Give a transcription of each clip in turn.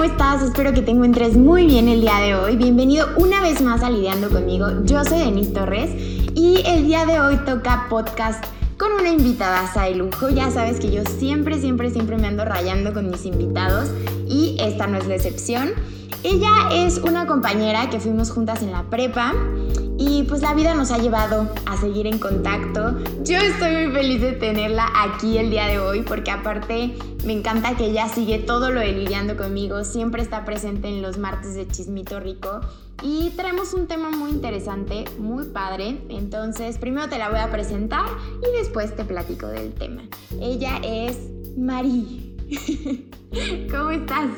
¿cómo estás? Espero que te encuentres muy bien el día de hoy. Bienvenido una vez más a Lidiando conmigo. Yo soy Denise Torres y el día de hoy toca podcast con una invitada de lujo. Ya sabes que yo siempre, siempre, siempre me ando rayando con mis invitados y esta no es la excepción. Ella es una compañera que fuimos juntas en la prepa y pues la vida nos ha llevado a seguir en contacto. Yo estoy muy feliz de tenerla aquí el día de hoy porque aparte me encanta que ella sigue todo lo de lidiando conmigo, siempre está presente en los martes de Chismito Rico y traemos un tema muy interesante, muy padre. Entonces primero te la voy a presentar y después te platico del tema. Ella es Mari. ¿Cómo estás?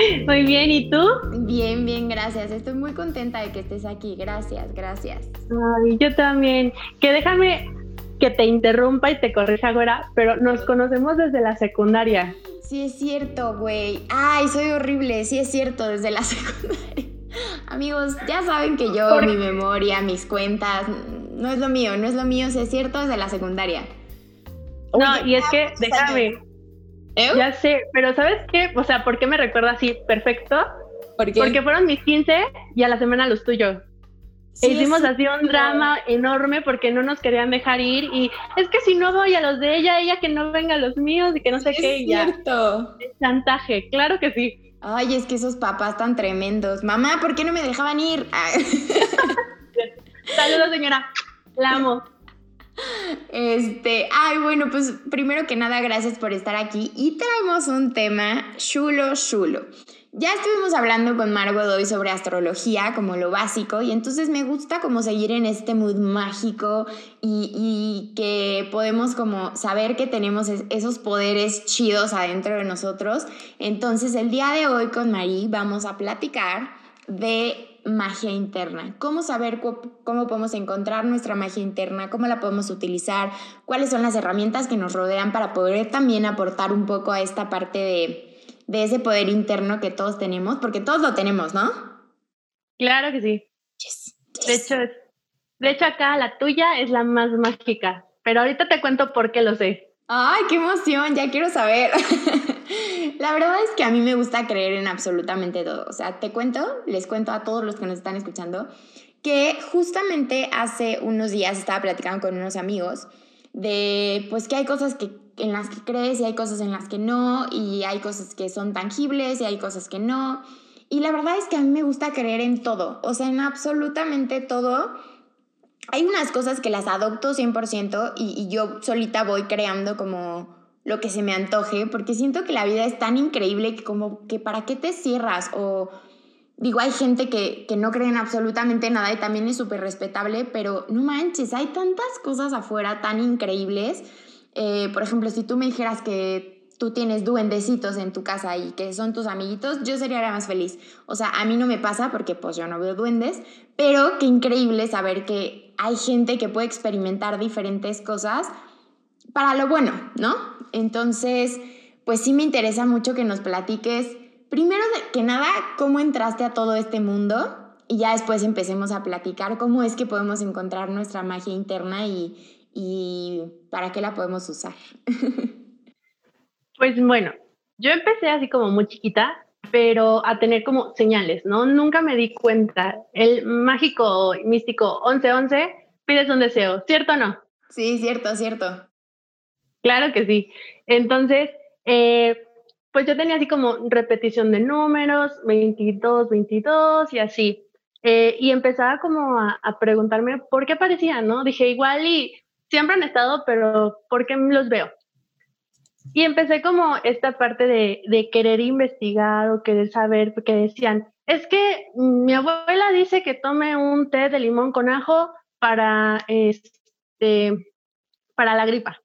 Muy bien, ¿y tú? Bien, bien, gracias. Estoy muy contenta de que estés aquí. Gracias, gracias. Ay, yo también. Que déjame que te interrumpa y te corrija ahora, pero nos conocemos desde la secundaria. Sí, es cierto, güey. Ay, soy horrible. Sí, es cierto, desde la secundaria. Amigos, ya saben que yo, mi memoria, mis cuentas, no es lo mío, no es lo mío, sí es cierto, desde la secundaria. No, y es que, déjame, ya sé, pero ¿sabes qué? O sea, ¿por qué me recuerda así perfecto? Porque fueron mis 15 y a la semana los tuyos. e hicimos así un drama enorme porque no nos querían dejar ir y es que si no voy a los de ella, ella que no venga a los míos y que no sé qué. Es cierto. chantaje, claro que sí. Ay, es que esos papás tan tremendos. Mamá, ¿por qué no me dejaban ir? Saludos, señora. La amo. Este, ay, bueno, pues primero que nada, gracias por estar aquí y traemos un tema chulo, chulo. Ya estuvimos hablando con Margot hoy sobre astrología como lo básico y entonces me gusta como seguir en este mood mágico y, y que podemos como saber que tenemos esos poderes chidos adentro de nosotros. Entonces el día de hoy con Marí vamos a platicar de magia interna, cómo saber cómo podemos encontrar nuestra magia interna, cómo la podemos utilizar, cuáles son las herramientas que nos rodean para poder también aportar un poco a esta parte de, de ese poder interno que todos tenemos, porque todos lo tenemos, ¿no? Claro que sí. De, hecho, de hecho, acá la tuya es la más mágica, pero ahorita te cuento por qué lo sé. ¡Ay, qué emoción! Ya quiero saber. La verdad es que a mí me gusta creer en absolutamente todo. O sea, te cuento, les cuento a todos los que nos están escuchando, que justamente hace unos días estaba platicando con unos amigos de, pues que hay cosas que, en las que crees y hay cosas en las que no, y hay cosas que son tangibles y hay cosas que no. Y la verdad es que a mí me gusta creer en todo, o sea, en absolutamente todo hay unas cosas que las adopto 100% y, y yo solita voy creando como lo que se me antoje, porque siento que la vida es tan increíble que como que para qué te cierras o digo, hay gente que, que no cree en absolutamente nada y también es súper respetable, pero no manches, hay tantas cosas afuera tan increíbles. Eh, por ejemplo, si tú me dijeras que tú tienes duendecitos en tu casa y que son tus amiguitos, yo sería la más feliz. O sea, a mí no me pasa porque pues yo no veo duendes, pero qué increíble saber que hay gente que puede experimentar diferentes cosas para lo bueno, ¿no? Entonces, pues sí me interesa mucho que nos platiques, primero que nada, cómo entraste a todo este mundo y ya después empecemos a platicar cómo es que podemos encontrar nuestra magia interna y, y para qué la podemos usar. Pues bueno, yo empecé así como muy chiquita, pero a tener como señales, ¿no? Nunca me di cuenta. El mágico místico 1111 pides un deseo, ¿cierto o no? Sí, cierto, cierto. Claro que sí. Entonces, eh, pues yo tenía así como repetición de números, 22, 22 y así. Eh, y empezaba como a, preguntarme por qué aparecían, ¿no? Dije, igual y siempre han estado, pero ¿por qué los veo? Y empecé como esta parte de, de, querer investigar o querer saber, porque decían, es que mi abuela dice que tome un té de limón con ajo para, este, para la gripa.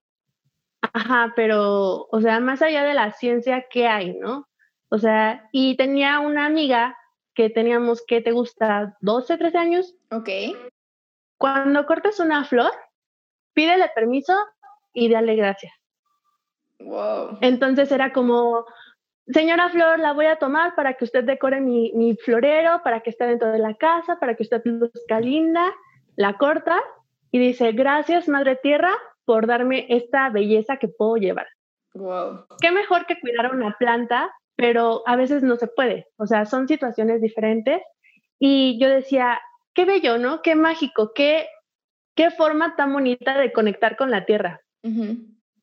Ajá, pero, o sea, más allá de la ciencia, ¿qué hay, no? O sea, y tenía una amiga que teníamos, que te gusta? ¿12, 13 años? Ok. Cuando cortes una flor, pídele permiso y dale gracias. Wow. Entonces era como, señora Flor, la voy a tomar para que usted decore mi, mi florero, para que esté dentro de la casa, para que usted luzca linda, la corta y dice, gracias Madre Tierra por darme esta belleza que puedo llevar. Wow. Qué mejor que cuidar una planta pero a veces no se puede. O sea, son situaciones diferentes. Y yo decía, qué bello, ¿no? Qué mágico, qué, qué forma tan bonita de conectar con la tierra.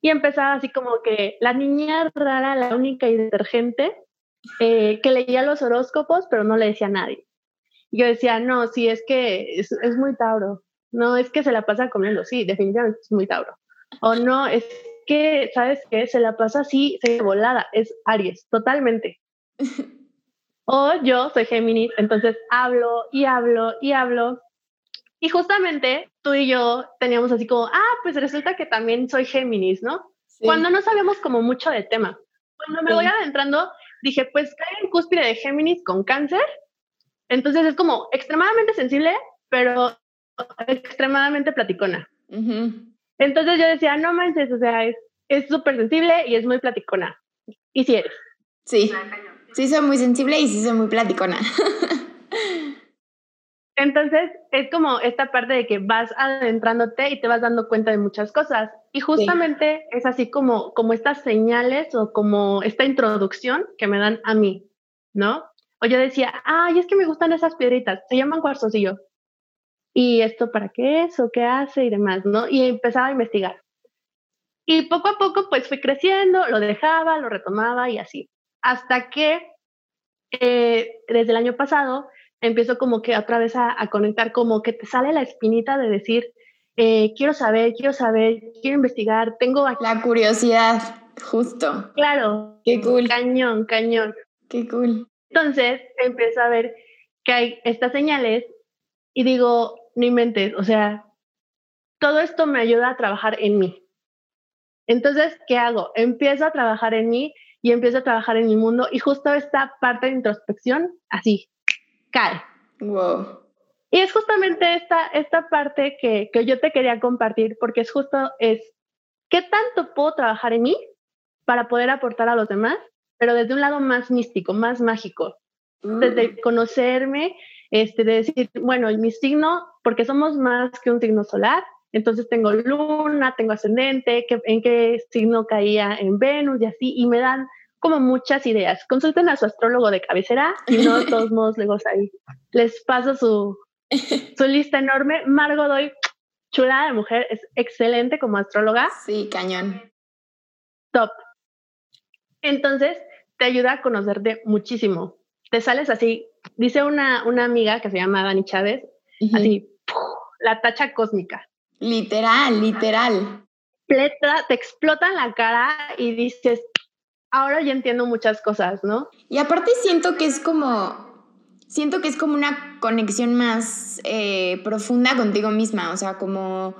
Y empezaba así como que la niña rara, la única y detergente, eh, que leía los horóscopos, pero no le decía a nadie. yo decía, no, sí, es que es, es, muy Tauro. No, es que se la pasa comiendo. Sí, definitivamente es muy Tauro. O no, es que, ¿sabes qué? Se la pasa así, se volada. Es Aries, totalmente. o yo soy Géminis, entonces hablo y hablo y hablo. Y justamente tú y yo teníamos así como, ah, pues resulta que también soy Géminis, ¿no? Cuando no sabemos como mucho de tema. Cuando me voy adentrando, dije, pues cae en cúspide de Géminis con cáncer. Entonces es como extremadamente sensible, pero extremadamente platicona. Entonces yo decía, no manches, o sea, es súper sensible y es muy platicona. Y si eres. Sí, sí soy muy sensible y sí soy muy platicona. Entonces, es como esta parte de que vas adentrándote y te vas dando cuenta de muchas cosas. Y justamente es así como, como estas señales o como esta introducción que me dan a mí, ¿no? O yo decía, ay, es que me gustan esas piedritas, se llaman cuarzos y esto para qué es o qué hace y demás, ¿no? Y empezaba a investigar. Y poco a poco, pues fui creciendo, lo dejaba, lo retomaba y así. Hasta que eh, desde el año pasado empiezo como que otra vez a, conectar, como que te sale la espinita de decir, eh, quiero saber, quiero saber, quiero investigar, tengo... La curiosidad, justo. Claro. Qué cool. Cañón, cañón. Qué cool. Entonces empiezo a ver que hay estas señales y digo, no inventes, o sea, todo esto me ayuda a trabajar en mí. Entonces, ¿qué hago? Empiezo a trabajar en mí y empiezo a trabajar en mi mundo y justo esta parte de introspección, así, cae. Wow. Y es justamente esta, esta parte que, que yo te quería compartir, porque es justo, es, ¿qué tanto puedo trabajar en mí para poder aportar a los demás? Pero desde un lado más místico, más mágico. Desde mm. conocerme, este, de decir, bueno, mi signo, porque somos más que un signo solar, entonces tengo luna, tengo ascendente, que, en qué signo caía en Venus y así, y me dan como muchas ideas. Consulten a su astrólogo de cabecera y no de todos modos luego ahí les paso su, su lista enorme. Margot Doy, chulada de mujer, es excelente como astróloga. Sí, cañón. Top. Entonces, te ayuda a conocerte muchísimo. Te sales así, dice una, una amiga que se llama Dani Chávez, así, la tacha cósmica. Literal, literal. Te explota en la cara y dices, ahora ya entiendo muchas cosas, ¿no? Y aparte siento que es como, siento que es como una conexión más eh, profunda contigo misma, o sea, como...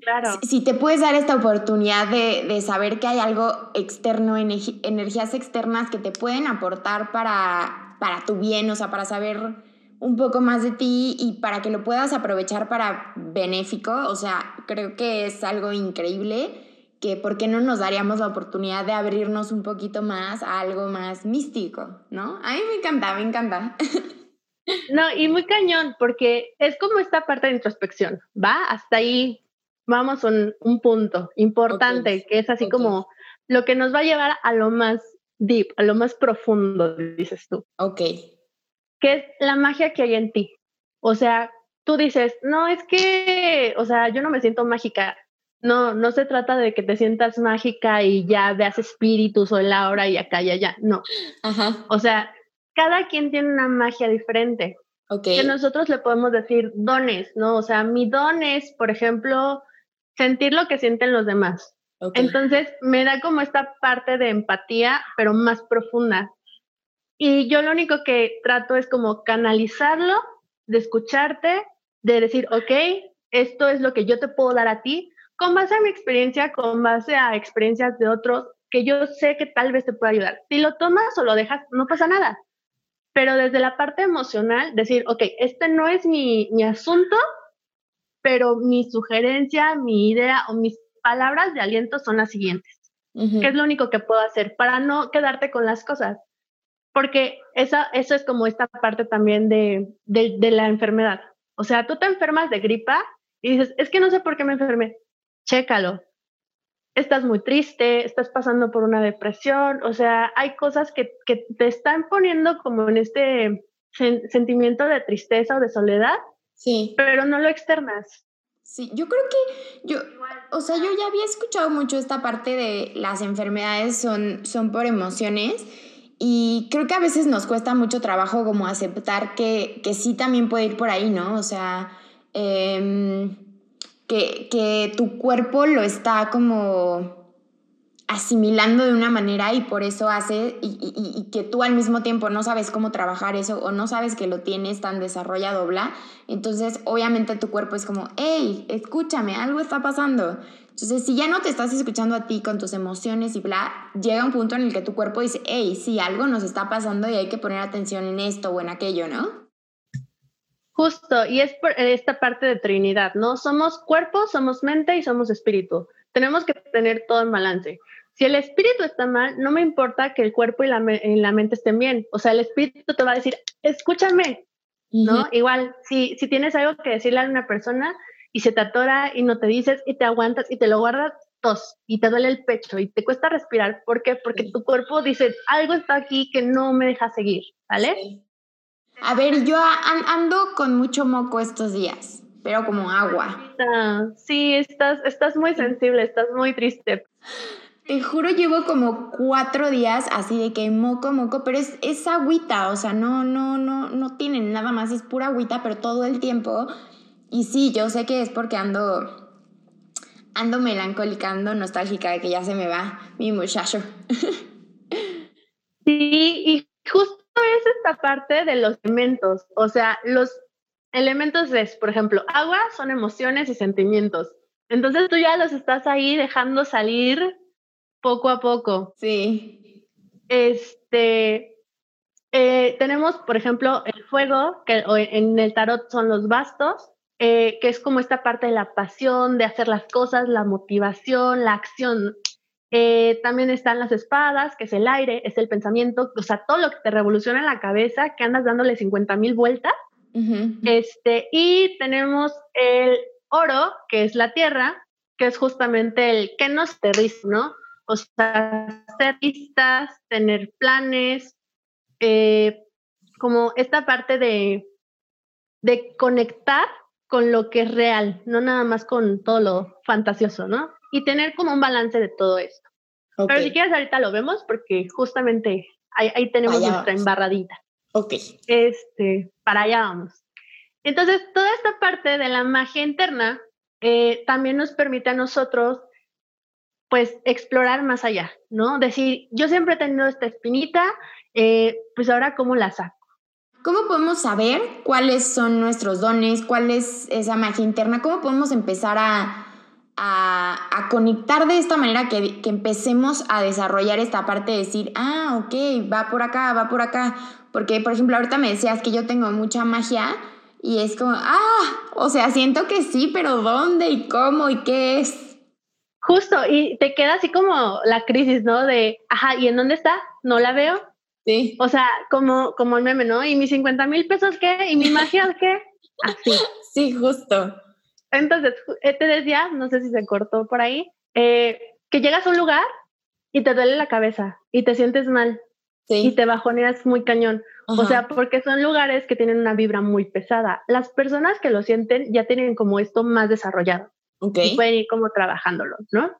Claro. Si, te puedes dar esta oportunidad de, saber que hay algo externo, energías externas que te pueden aportar para, para tu bien, o sea, para saber un poco más de ti y para que lo puedas aprovechar para benéfico, o sea, creo que es algo increíble que por qué no nos daríamos la oportunidad de abrirnos un poquito más a algo más místico, ¿no? A mí me encanta, me encanta. No, y muy cañón, porque es como esta parte de introspección, ¿va? Hasta ahí vamos a un, punto importante, que es así como lo que nos va a llevar a lo más deep, a lo más profundo, dices tú. Ok. Que es la magia que hay en ti. O sea, tú dices, no, es que, o sea, yo no me siento mágica. No, no se trata de que te sientas mágica y ya veas espíritus o el aura y acá y allá. No. Ajá. O sea, cada quien tiene una magia diferente. Okay. Que nosotros le podemos decir dones, ¿no? O sea, mi don es, por ejemplo, sentir lo que sienten los demás. Entonces, me da como esta parte de empatía, pero más profunda. Y yo lo único que trato es como canalizarlo, de escucharte, de decir, ok, esto es lo que yo te puedo dar a ti, con base a mi experiencia, con base a experiencias de otros, que yo sé que tal vez te pueda ayudar. Si lo tomas o lo dejas, no pasa nada. Pero desde la parte emocional, decir, ok, este no es mi, mi asunto, pero mi sugerencia, mi idea o mis palabras de aliento son las siguientes. ¿Qué es lo único que puedo hacer para no quedarte con las cosas? Porque esa, eso es como esta parte también de, de, de la enfermedad. O sea, tú te enfermas de gripa y dices, es que no sé por qué me enfermé chécalo. estás muy triste, estás pasando por una depresión, o sea, hay cosas que, que te están poniendo como en este sentimiento de tristeza o de soledad, sí. pero no lo externas. Sí, yo creo que yo, o sea, yo ya había escuchado mucho esta parte de las enfermedades son, son por emociones y creo que a veces nos cuesta mucho trabajo como aceptar que, que sí también puede ir por ahí, ¿no? O sea, em, que, que tu cuerpo lo está como asimilando de una manera y por eso hace y, y, que tú al mismo tiempo no sabes cómo trabajar eso o no sabes que lo tienes tan desarrollado, bla. Entonces, obviamente tu cuerpo es como, hey, escúchame, algo está pasando. Entonces, si ya no te estás escuchando a ti con tus emociones y bla, llega un punto en el que tu cuerpo dice, hey, sí, algo nos está pasando y hay que poner atención en esto o en aquello, ¿no? Justo, y es por esta parte de Trinidad, ¿no? Somos cuerpo, somos mente y somos espíritu. Tenemos que tener todo en balance. Si el espíritu está mal, no me importa que el cuerpo y la, mente estén bien. O sea, el espíritu te va a decir, escúchame, ¿no? Igual, si, si tienes algo que decirle a una persona y se te atora y no te dices y te aguantas y te lo guardas, tos y te duele el pecho y te cuesta respirar. ¿Por qué? Porque tu cuerpo dice, algo está aquí que no me deja seguir, ¿vale? A ver, yo ando con mucho moco estos días, pero como agua. Sí, estás, estás muy sensible, estás muy triste. Te juro, llevo como cuatro días así de que moco, moco, pero es, es agüita, o sea, no, no, no, no tienen nada más, es pura agüita, pero todo el tiempo. Y sí, yo sé que es porque ando, ando melancólica, ando nostálgica de que ya se me va mi muchacho. Sí, y justo es esta parte de los elementos. O sea, los elementos es, por ejemplo, agua son emociones y sentimientos. Entonces tú ya los estás ahí dejando salir poco a poco. Sí. Este, eh, tenemos, por ejemplo, el fuego, que en el tarot son los bastos, eh, que es como esta parte de la pasión, de hacer las cosas, la motivación, la acción. Eh, también están las espadas, que es el aire, es el pensamiento, o sea, todo lo que te revoluciona en la cabeza, que andas dándole 50 mil vueltas. este, y tenemos el oro, que es la tierra, que es justamente el que nos aterriza, ¿no? O sea, hacer listas, tener planes, eh, como esta parte de, de conectar con lo que es real, no nada más con todo lo fantasioso, ¿no? y tener como un balance de todo esto. Pero si quieres ahorita lo vemos porque justamente ahí, tenemos nuestra embarradita. Ok. Este, para allá vamos. Entonces, toda esta parte de la magia interna eh, también nos permite a nosotros, pues, explorar más allá, ¿no? Decir, yo siempre he tenido esta espinita, eh, pues ahora, ¿cómo la saco? ¿Cómo podemos saber cuáles son nuestros dones, cuál es esa magia interna? ¿Cómo podemos empezar a, a, conectar de esta manera que, que, empecemos a desarrollar esta parte de decir, ah, ok, va por acá, va por acá. Porque, por ejemplo, ahorita me decías que yo tengo mucha magia y es como, ah, o sea, siento que sí, pero ¿dónde y cómo y qué es? Justo, y te queda así como la crisis, ¿no? De, ajá, ¿y en dónde está? No la veo. Sí. O sea, como, como el meme, ¿no? ¿Y mis 50 mil pesos qué? ¿Y mi magia qué? Así. Sí, justo. Entonces, eh, te decía, no sé si se cortó por ahí, eh, que llegas a un lugar y te duele la cabeza y te sientes mal y te bajoneas muy cañón. O sea, porque son lugares que tienen una vibra muy pesada. Las personas que lo sienten ya tienen como esto más desarrollado. Okay. Y pueden ir como trabajándolo, ¿no?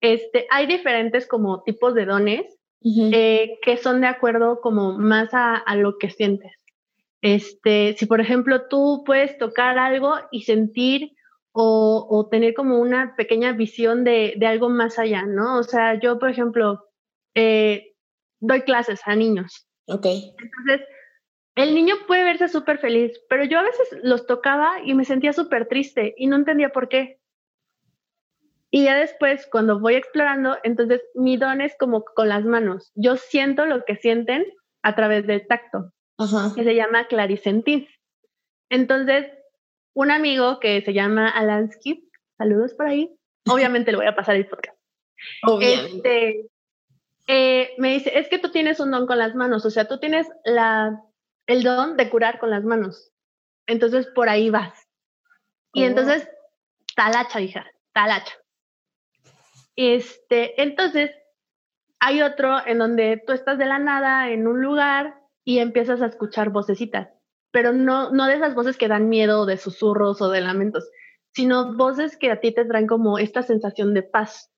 Este, hay diferentes como tipos de dones eh, que son de acuerdo como más a, a, lo que sientes. Este, si por ejemplo tú puedes tocar algo y sentir o, tener como una pequeña visión de, algo más allá, ¿no? O sea, yo, por ejemplo, eh, doy clases a niños. Ok. Entonces, el niño puede verse súper feliz, pero yo a veces los tocaba y me sentía súper triste y no entendía por qué. Y ya después, cuando voy explorando, entonces mi don es como con las manos. Yo siento lo que sienten a través del tacto, que se llama clarisentir. Entonces, un amigo que se llama Alansky, saludos por ahí, obviamente le voy a pasar el podcast. Este, eh, me dice, es que tú tienes un don con las manos, o sea, tú tienes la, el don de curar con las manos. Entonces, por ahí vas. Y oh. entonces, talacha, hija, talacha. Este, entonces, hay otro en donde tú estás de la nada en un lugar y empiezas a escuchar vocecitas, pero no, no de esas voces que dan miedo, de susurros o de lamentos, sino voces que a ti te traen como esta sensación de paz.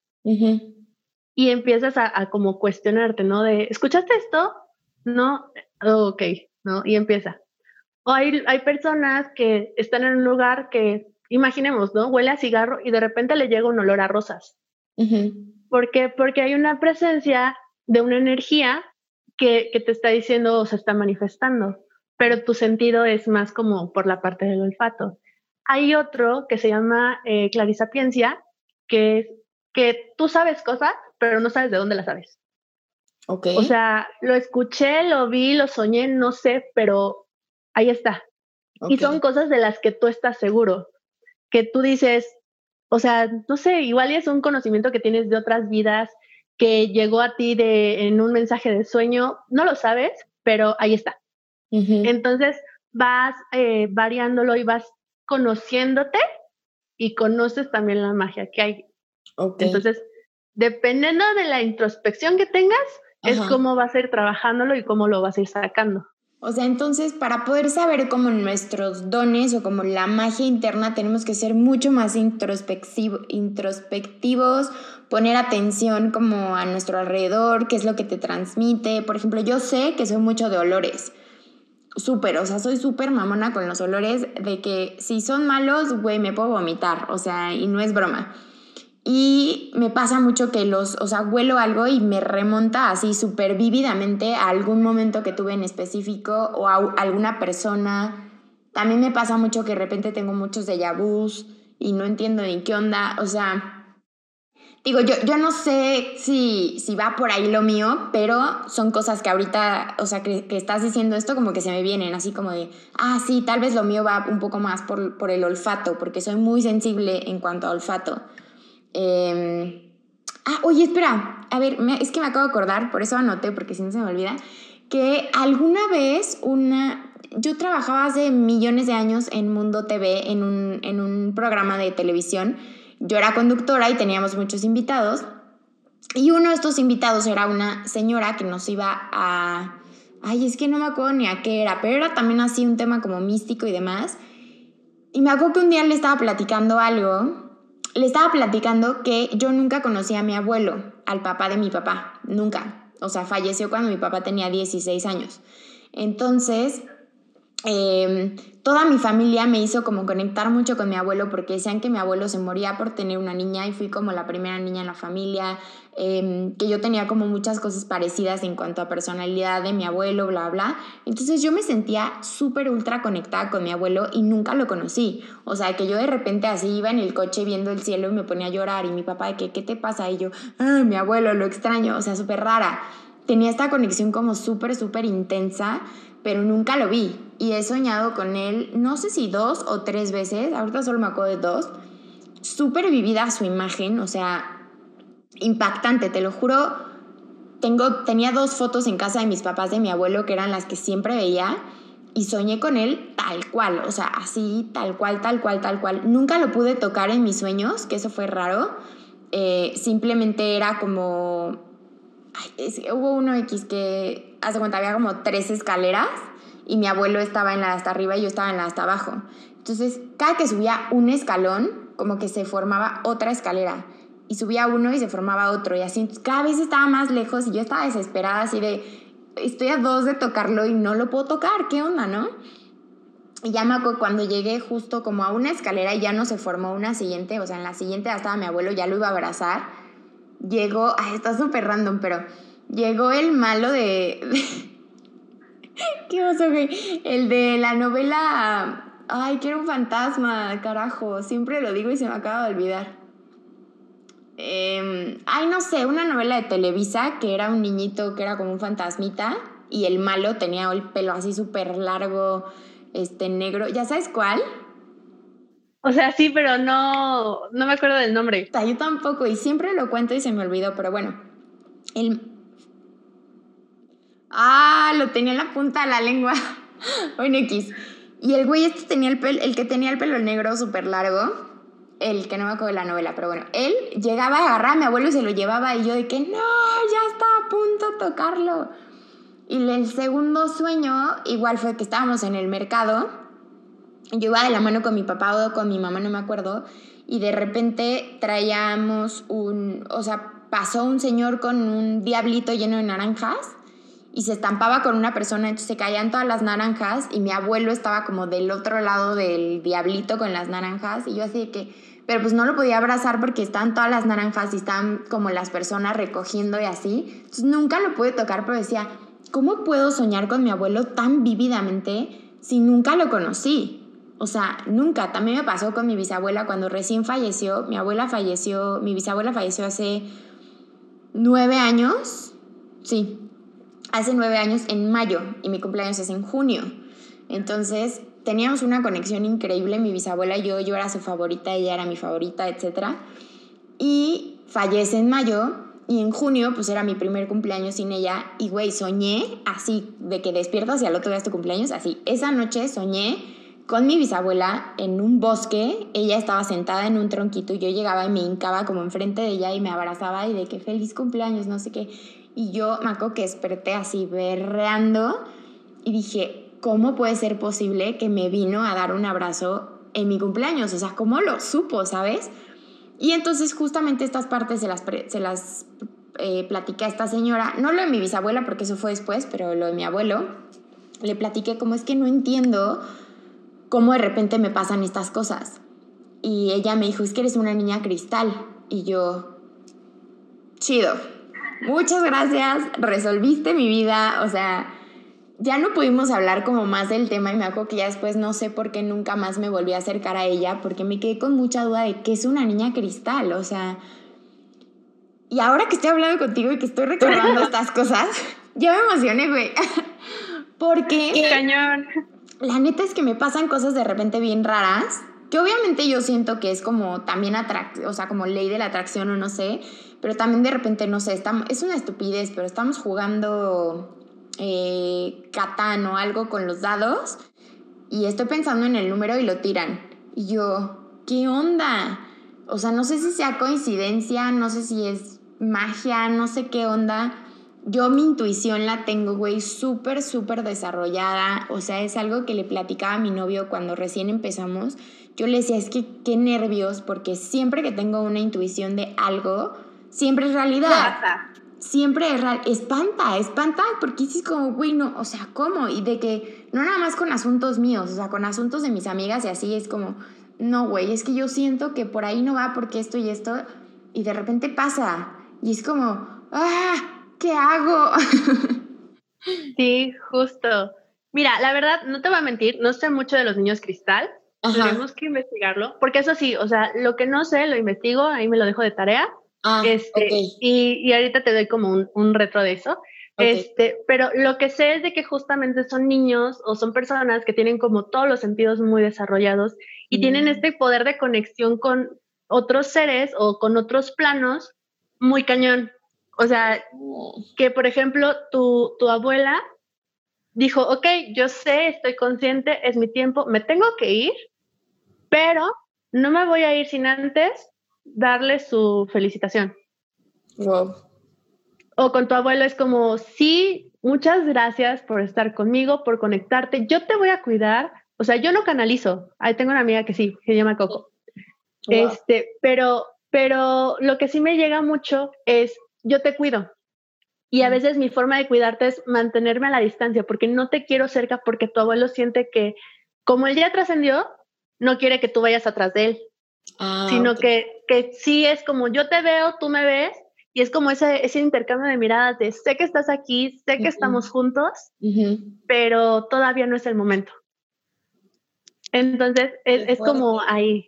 Y empiezas a, a, como cuestionarte, ¿no? De, ¿escuchaste esto? No, oh, ok, ¿no? Y empieza. O hay, hay personas que están en un lugar que, imaginemos, ¿no? Huele a cigarro y de repente le llega un olor a rosas. ¿Por qué? Porque hay una presencia de una energía que, que, te está diciendo o se está manifestando, pero tu sentido es más como por la parte del olfato. Hay otro que se llama eh, clarisapiencia, que es que tú sabes cosas, pero no sabes de dónde las sabes. Okay. O sea, lo escuché, lo vi, lo soñé, no sé, pero ahí está. Okay. Y son cosas de las que tú estás seguro, que tú dices, o sea, no sé, igual es un conocimiento que tienes de otras vidas, que llegó a ti de, en un mensaje de sueño, no lo sabes, pero ahí está. Uh -huh. Entonces vas eh, variándolo y vas conociéndote y conoces también la magia que hay. Okay. Entonces, dependiendo de la introspección que tengas, Ajá. es cómo vas a ir trabajándolo y cómo lo vas a ir sacando. O sea, entonces para poder saber como nuestros dones o como la magia interna tenemos que ser mucho más introspectivo, introspectivos, poner atención como a nuestro alrededor, qué es lo que te transmite. Por ejemplo, yo sé que soy mucho de olores. Súper, o sea, soy súper mamona con los olores de que si son malos, güey, me puedo vomitar. O sea, y no es broma. Y me pasa mucho que los, o sea, huelo algo y me remonta así súper vívidamente a algún momento que tuve en específico o a alguna persona. También me pasa mucho que de repente tengo muchos déjà vus y no entiendo ni qué onda. O sea, digo, yo, yo no sé si, si va por ahí lo mío, pero son cosas que ahorita, o sea, que, que estás diciendo esto como que se me vienen, así como de, ah, sí, tal vez lo mío va un poco más por, por el olfato, porque soy muy sensible en cuanto a olfato. Eh, ah, oye, espera. A ver, es que me acabo de acordar, por eso anoté, porque si no se me olvida, que alguna vez una... Yo trabajaba hace millones de años en Mundo TV, en un, en un programa de televisión. Yo era conductora y teníamos muchos invitados. Y uno de estos invitados era una señora que nos iba a... Ay, es que no me acuerdo ni a qué era, pero era también así un tema como místico y demás. Y me acuerdo que un día le estaba platicando algo le estaba platicando que yo nunca conocí a mi abuelo, al papá de mi papá, nunca. O sea, falleció cuando mi papá tenía 16 años. Entonces, eh, toda mi familia me hizo como conectar mucho con mi abuelo porque decían que mi abuelo se moría por tener una niña y fui como la primera niña en la familia, eh, que yo tenía como muchas cosas parecidas en cuanto a personalidad de mi abuelo, bla, bla. Entonces yo me sentía súper ultra conectada con mi abuelo y nunca lo conocí. O sea, que yo de repente así iba en el coche viendo el cielo y me ponía a llorar y mi papá de que, ¿qué te pasa? Y yo, ay, mi abuelo, lo extraño, o sea, súper rara. Tenía esta conexión como súper, súper intensa pero nunca lo vi. Y he soñado con él, no sé si dos o tres veces, ahorita solo me acuerdo de dos. Súper vivida su imagen, o sea, impactante, te lo juro. Tengo, tenía dos fotos en casa de mis papás de mi abuelo que eran las que siempre veía y soñé con él tal cual, o sea, así, tal cual, tal cual, tal cual. Nunca lo pude tocar en mis sueños, que eso fue raro. Eh, simplemente era como... Ay, es, hubo uno X que, hace cuenta, había como tres escaleras y mi abuelo estaba en la de hasta arriba y yo estaba en la de hasta abajo. Entonces, cada que subía un escalón, como que se formaba otra escalera. Y subía uno y se formaba otro. Y así, cada vez estaba más lejos y yo estaba desesperada, así de, estoy a dos de tocarlo y no lo puedo tocar, ¿qué onda, no? Y ya me acuerdo cuando llegué justo como a una escalera y ya no se formó una siguiente, o sea, en la siguiente ya estaba mi abuelo, ya lo iba a abrazar. Llegó, ay, está súper random, pero llegó el malo de... ¿Qué oso, güey? El de la novela... Ay, que era un fantasma, carajo. Siempre lo digo y se me acaba de olvidar. Eh, ay, no sé, una novela de Televisa que era un niñito que era como un fantasmita y el malo tenía el pelo así súper largo, este negro. ¿Ya sabes cuál? O sea, sí, pero no, no me acuerdo del nombre. Yo tampoco, y siempre lo cuento y se me olvidó, pero bueno. El... Ah, lo tenía en la punta de la lengua. Bueno, X. Y el güey este tenía el pelo, el que tenía el pelo negro súper largo, él, que no me acuerdo de la novela, pero bueno, él llegaba a agarrar a mi abuelo y se lo llevaba y yo de que no, ya está a punto de tocarlo. Y el segundo sueño igual fue que estábamos en el mercado, yo iba de la mano con mi papá o con mi mamá, no me acuerdo, y de repente traíamos un, o sea, pasó un señor con un diablito lleno de naranjas y se estampaba con una persona, entonces se caían todas las naranjas y mi abuelo estaba como del otro lado del diablito con las naranjas y yo así de que, pero pues no lo podía abrazar porque estaban todas las naranjas y estaban como las personas recogiendo y así, entonces nunca lo pude tocar, pero decía, ¿cómo puedo soñar con mi abuelo tan vívidamente si nunca lo conocí? O sea, nunca. También me pasó con mi bisabuela cuando recién falleció. Mi abuela falleció, mi bisabuela falleció hace nueve años. Sí, hace nueve años en mayo y mi cumpleaños es en junio. Entonces teníamos una conexión increíble, mi bisabuela y yo, yo era su favorita, ella era mi favorita, etc. Y fallece en mayo y en junio pues era mi primer cumpleaños sin ella y güey, soñé así, de que despiertas y al otro día es tu cumpleaños, así. Esa noche soñé con mi bisabuela en un bosque, ella estaba sentada en un tronquito y yo llegaba y me hincaba como enfrente de ella y me abrazaba y de que feliz cumpleaños, no sé qué. Y yo me acuerdo que desperté así berreando y dije, ¿cómo puede ser posible que me vino a dar un abrazo en mi cumpleaños? O sea, ¿cómo lo supo, sabes? Y entonces justamente estas partes se las, se eh, platiqué a esta señora, no lo de mi bisabuela porque eso fue después, pero lo de mi abuelo, le platiqué como es que no entiendo cómo de repente me pasan estas cosas. Y ella me dijo, es que eres una niña cristal. Y yo, chido, muchas gracias, resolviste mi vida, o sea, ya no pudimos hablar como más del tema y me acuerdo que ya después no sé por qué nunca más me volví a acercar a ella, porque me quedé con mucha duda de qué es una niña cristal, o sea, y ahora que estoy hablando contigo y que estoy recordando estas cosas, ya me emocioné, güey, porque... ¡Qué cañón! La neta es que me pasan cosas de repente bien raras, que obviamente yo siento que es como también atrac o sea, como ley de la atracción o no sé, pero también de repente, no sé, es una estupidez, pero estamos jugando eh, o algo con los dados y estoy pensando en el número y lo tiran. Y yo, ¿qué onda? O sea, no sé si sea coincidencia, no sé si es magia, no sé qué onda. Yo mi intuición la tengo, güey, súper, súper desarrollada. O sea, es algo que le platicaba a mi novio cuando recién empezamos. Yo le decía, es que qué nervios, porque siempre que tengo una intuición de algo, siempre es realidad. Siempre es real. Espanta, espanta, porque es como, güey, no, o sea, ¿cómo? Y de que, no nada más con asuntos míos, o sea, con asuntos de mis amigas y así, es como, no, güey, es que yo siento que por ahí no va porque esto y esto, y de repente pasa. Y es como, ah, ¿qué hago? sí, justo. Mira, la verdad, no te voy a mentir, no sé mucho de los niños cristal. Tenemos que investigarlo, porque eso sí, o sea, lo que no sé lo investigo, ahí me lo dejo de tarea Ah, este, y, y, ahorita te doy como un, un retro de eso. Este, pero lo que sé es de que justamente son niños o son personas que tienen como todos los sentidos muy desarrollados y tienen mm. este poder de conexión con otros seres o con otros planos muy cañón. O sea, oh. que por ejemplo tu, tu abuela dijo, ok, yo sé, estoy consciente, es mi tiempo, me tengo que ir, pero no me voy a ir sin antes darle su felicitación. O con tu abuelo es como, sí, muchas gracias por estar conmigo, por conectarte, yo te voy a cuidar. O sea, yo no canalizo. Ahí tengo una amiga que sí, que se llama Coco. Este, pero, pero lo que sí me llega mucho es, yo te cuido. Y a mm. veces mi forma de cuidarte es mantenerme a la distancia, porque no te quiero cerca, porque tu abuelo siente que, como él ya trascendió, no quiere que tú vayas atrás de él. Ah, sino que, que sí es como yo te veo, tú me ves, y es como ese, ese intercambio de miradas de sé que estás aquí, sé que estamos juntos, pero todavía no es el momento. Entonces, es, es como ahí.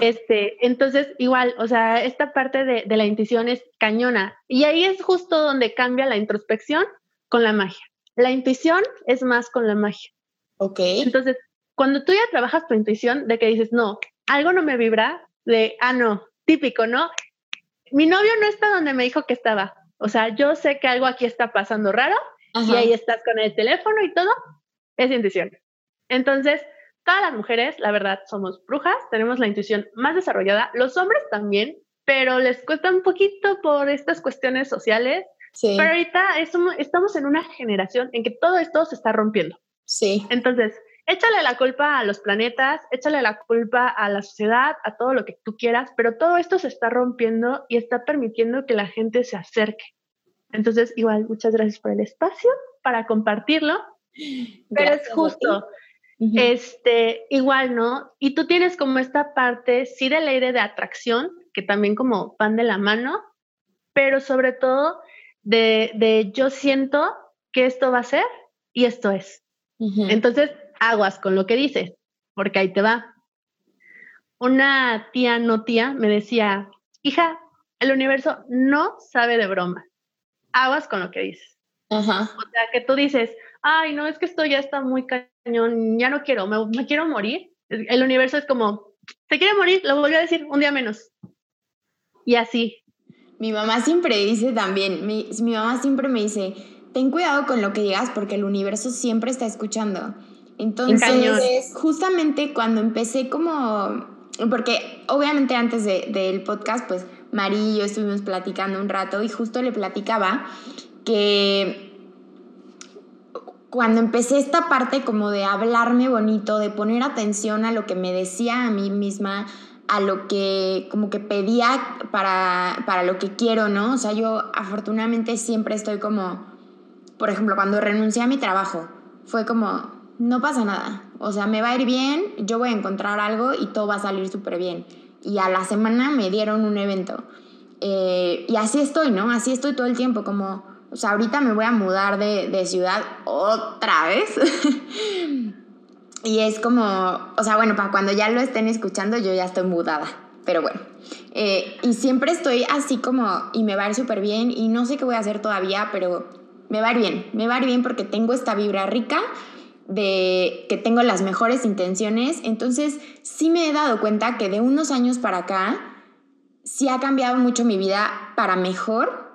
Este, entonces, igual, o sea, esta parte de, de, la intuición es cañona. Y ahí es justo donde cambia la introspección con la magia. La intuición es más con la magia. Ok. Entonces, cuando tú ya trabajas tu intuición, de que dices, no, algo no me vibra de, ah, no, típico, ¿no? Mi novio no está donde me dijo que estaba. O sea, yo sé que algo aquí está pasando raro y ahí estás con el teléfono y todo. Es intuición. Entonces, todas las mujeres, la verdad, somos brujas, tenemos la intuición más desarrollada, los hombres también, pero les cuesta un poquito por estas cuestiones sociales. Sí. Pero ahorita estamos en una generación en que todo esto se está rompiendo. Sí. Entonces, échale la culpa a los planetas, échale la culpa a la sociedad, a todo lo que tú quieras, pero todo esto se está rompiendo y está permitiendo que la gente se acerque. Entonces, igual, muchas gracias por el espacio para compartirlo. Pero es justo, este, igual, ¿no? Y tú tienes como esta parte, sí, del aire de atracción, que también como van de la mano, pero sobre todo de, de yo siento que esto va a ser y esto es. Entonces, aguas con lo que dices, porque ahí te va. Una tía no tía me decía, hija, el universo no sabe de broma. Aguas con lo que dices. O sea, que tú dices, ay, no, es que esto ya está muy cañón, ya no quiero, me, quiero morir. El universo es como, ¿te quiere morir? Lo voy a decir un día menos. Y así. Mi mamá siempre dice también, mi, mi mamá siempre me dice, ten cuidado con lo que digas porque el universo siempre está escuchando. Entonces, justamente cuando empecé como, porque obviamente antes del podcast, pues Mari y yo estuvimos platicando un rato y justo le platicaba que cuando empecé esta parte como de hablarme bonito, de poner atención a lo que me decía a mí misma, a lo que como que pedía para, para lo que quiero, ¿no? O sea, yo afortunadamente siempre estoy como, por ejemplo, cuando renuncié a mi trabajo, fue como, no pasa nada. O sea, me va a ir bien, yo voy a encontrar algo y todo va a salir súper bien. Y a la semana me dieron un evento. Eh, y así estoy, ¿no? Así estoy todo el tiempo, como, o sea, ahorita me voy a mudar de, ciudad otra vez. y es como, o sea, bueno, para cuando ya lo estén escuchando, yo ya estoy mudada. Pero bueno, eh, y siempre estoy así como, y me va a ir súper bien, y no sé qué voy a hacer todavía, pero me va a ir bien, me va a ir bien porque tengo esta vibra rica, de que tengo las mejores intenciones. Entonces, sí me he dado cuenta que de unos años para acá, sí ha cambiado mucho mi vida para mejor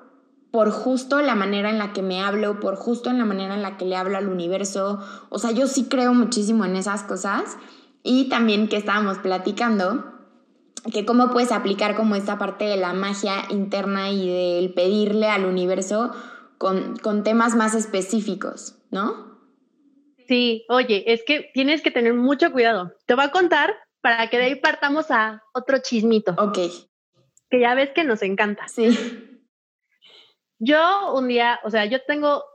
por justo la manera en la que me hablo, por justo en la manera en la que le hablo al universo. O sea, yo sí creo muchísimo en esas cosas. Y también que estábamos platicando, que cómo puedes aplicar como esta parte de la magia interna y del pedirle al universo con, con temas más específicos, ¿no? Sí, oye, es que tienes que tener mucho cuidado. Te voy a contar para que de ahí partamos a otro chismito. Ok. Que ya ves que nos encanta. Sí. Yo un día, o sea, yo tengo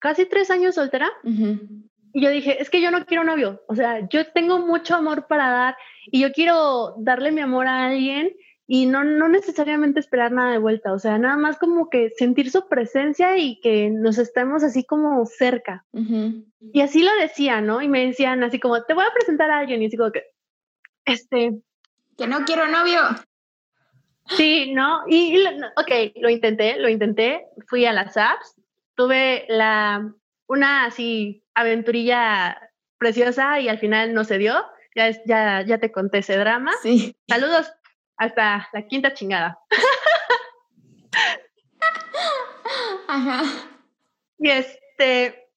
casi tres años soltera y yo dije, es que yo no quiero novio. O sea, yo tengo mucho amor para dar y yo quiero darle mi amor a alguien y no, no necesariamente esperar nada de vuelta, o sea, nada más como que sentir su presencia y que nos estemos así como cerca. Y así lo decía, ¿no? Y me decían así como, te voy a presentar a alguien y así como que, este... Que no quiero novio. Sí, ¿no? Y, ok, lo intenté, lo intenté, fui a las apps, tuve la, una así aventurilla preciosa y al final no se dio. Ya, ya, ya te conté ese drama. Sí. Saludos hasta la quinta chingada. Ajá. Y este,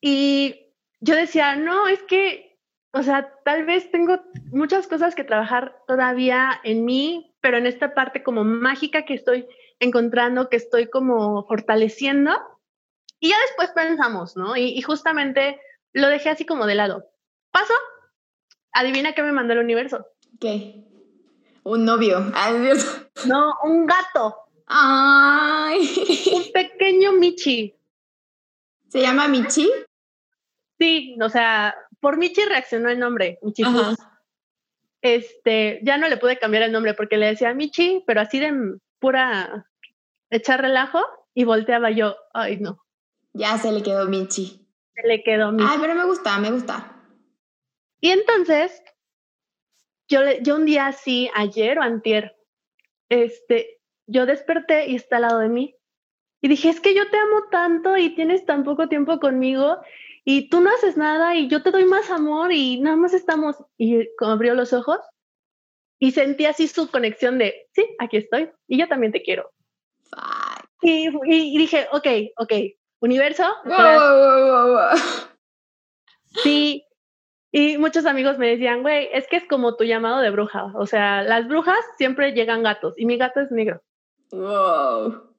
y yo decía, no, es que, o sea, tal vez tengo muchas cosas que trabajar todavía en mí, pero en esta parte como mágica que estoy encontrando, que estoy como fortaleciendo. Y ya después pensamos, ¿no? Y, y justamente lo dejé así como de lado. Paso, adivina qué me mandó el universo. ¿Qué? Un novio. No, un gato. Ay. Un pequeño Michi. ¿Se llama Michi? Sí, o sea, por Michi reaccionó el nombre, Michi. Este, ya no le pude cambiar el nombre porque le decía Michi, pero así de pura echar relajo y volteaba yo, ay no. Ya se le quedó Michi. Se le quedó Michi. Ay, pero me gusta, me gusta. Y entonces yo, yo un día así, ayer o antier, este, yo desperté y está al lado de mí. Y dije, es que yo te amo tanto y tienes tan poco tiempo conmigo y tú no haces nada y yo te doy más amor y nada más estamos. Y abrió los ojos y sentí así su conexión de, sí, aquí estoy y yo también te quiero. Y, y, dije, ok, ok, universo. Wow, wow, wow, sí, Y muchos amigos me decían, güey, es que es como tu llamado de bruja. O sea, las brujas siempre llegan gatos y mi gato es negro. Wow.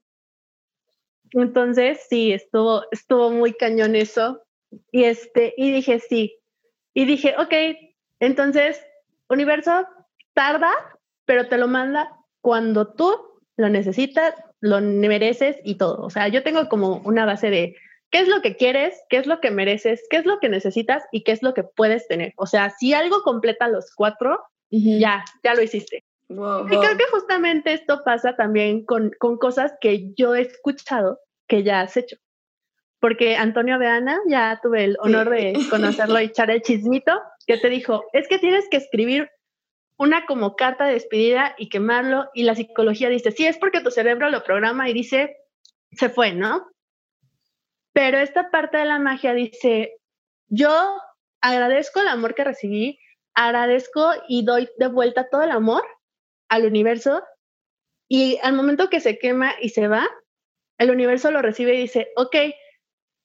Entonces, sí, estuvo, estuvo muy cañón eso. Y, este, y dije, sí. Y dije, ok, entonces, universo, tarda, pero te lo manda cuando tú lo necesitas, lo mereces y todo. O sea, yo tengo como una base de qué es lo que quieres, qué es lo que mereces, qué es lo que necesitas y qué es lo que puedes tener. O sea, si algo completa los cuatro, ya, ya lo hiciste. Y creo que justamente esto pasa también con, con cosas que yo he escuchado que ya has hecho. Porque Antonio Beana, ya tuve el honor de conocerlo y echar el chismito, que te dijo, es que tienes que escribir una como carta de despedida y quemarlo y la psicología dice, sí, es porque tu cerebro lo programa y dice, se fue, ¿no? Pero esta parte de la magia dice, yo agradezco el amor que recibí, agradezco y doy de vuelta todo el amor al universo y al momento que se quema y se va, el universo lo recibe y dice, ok,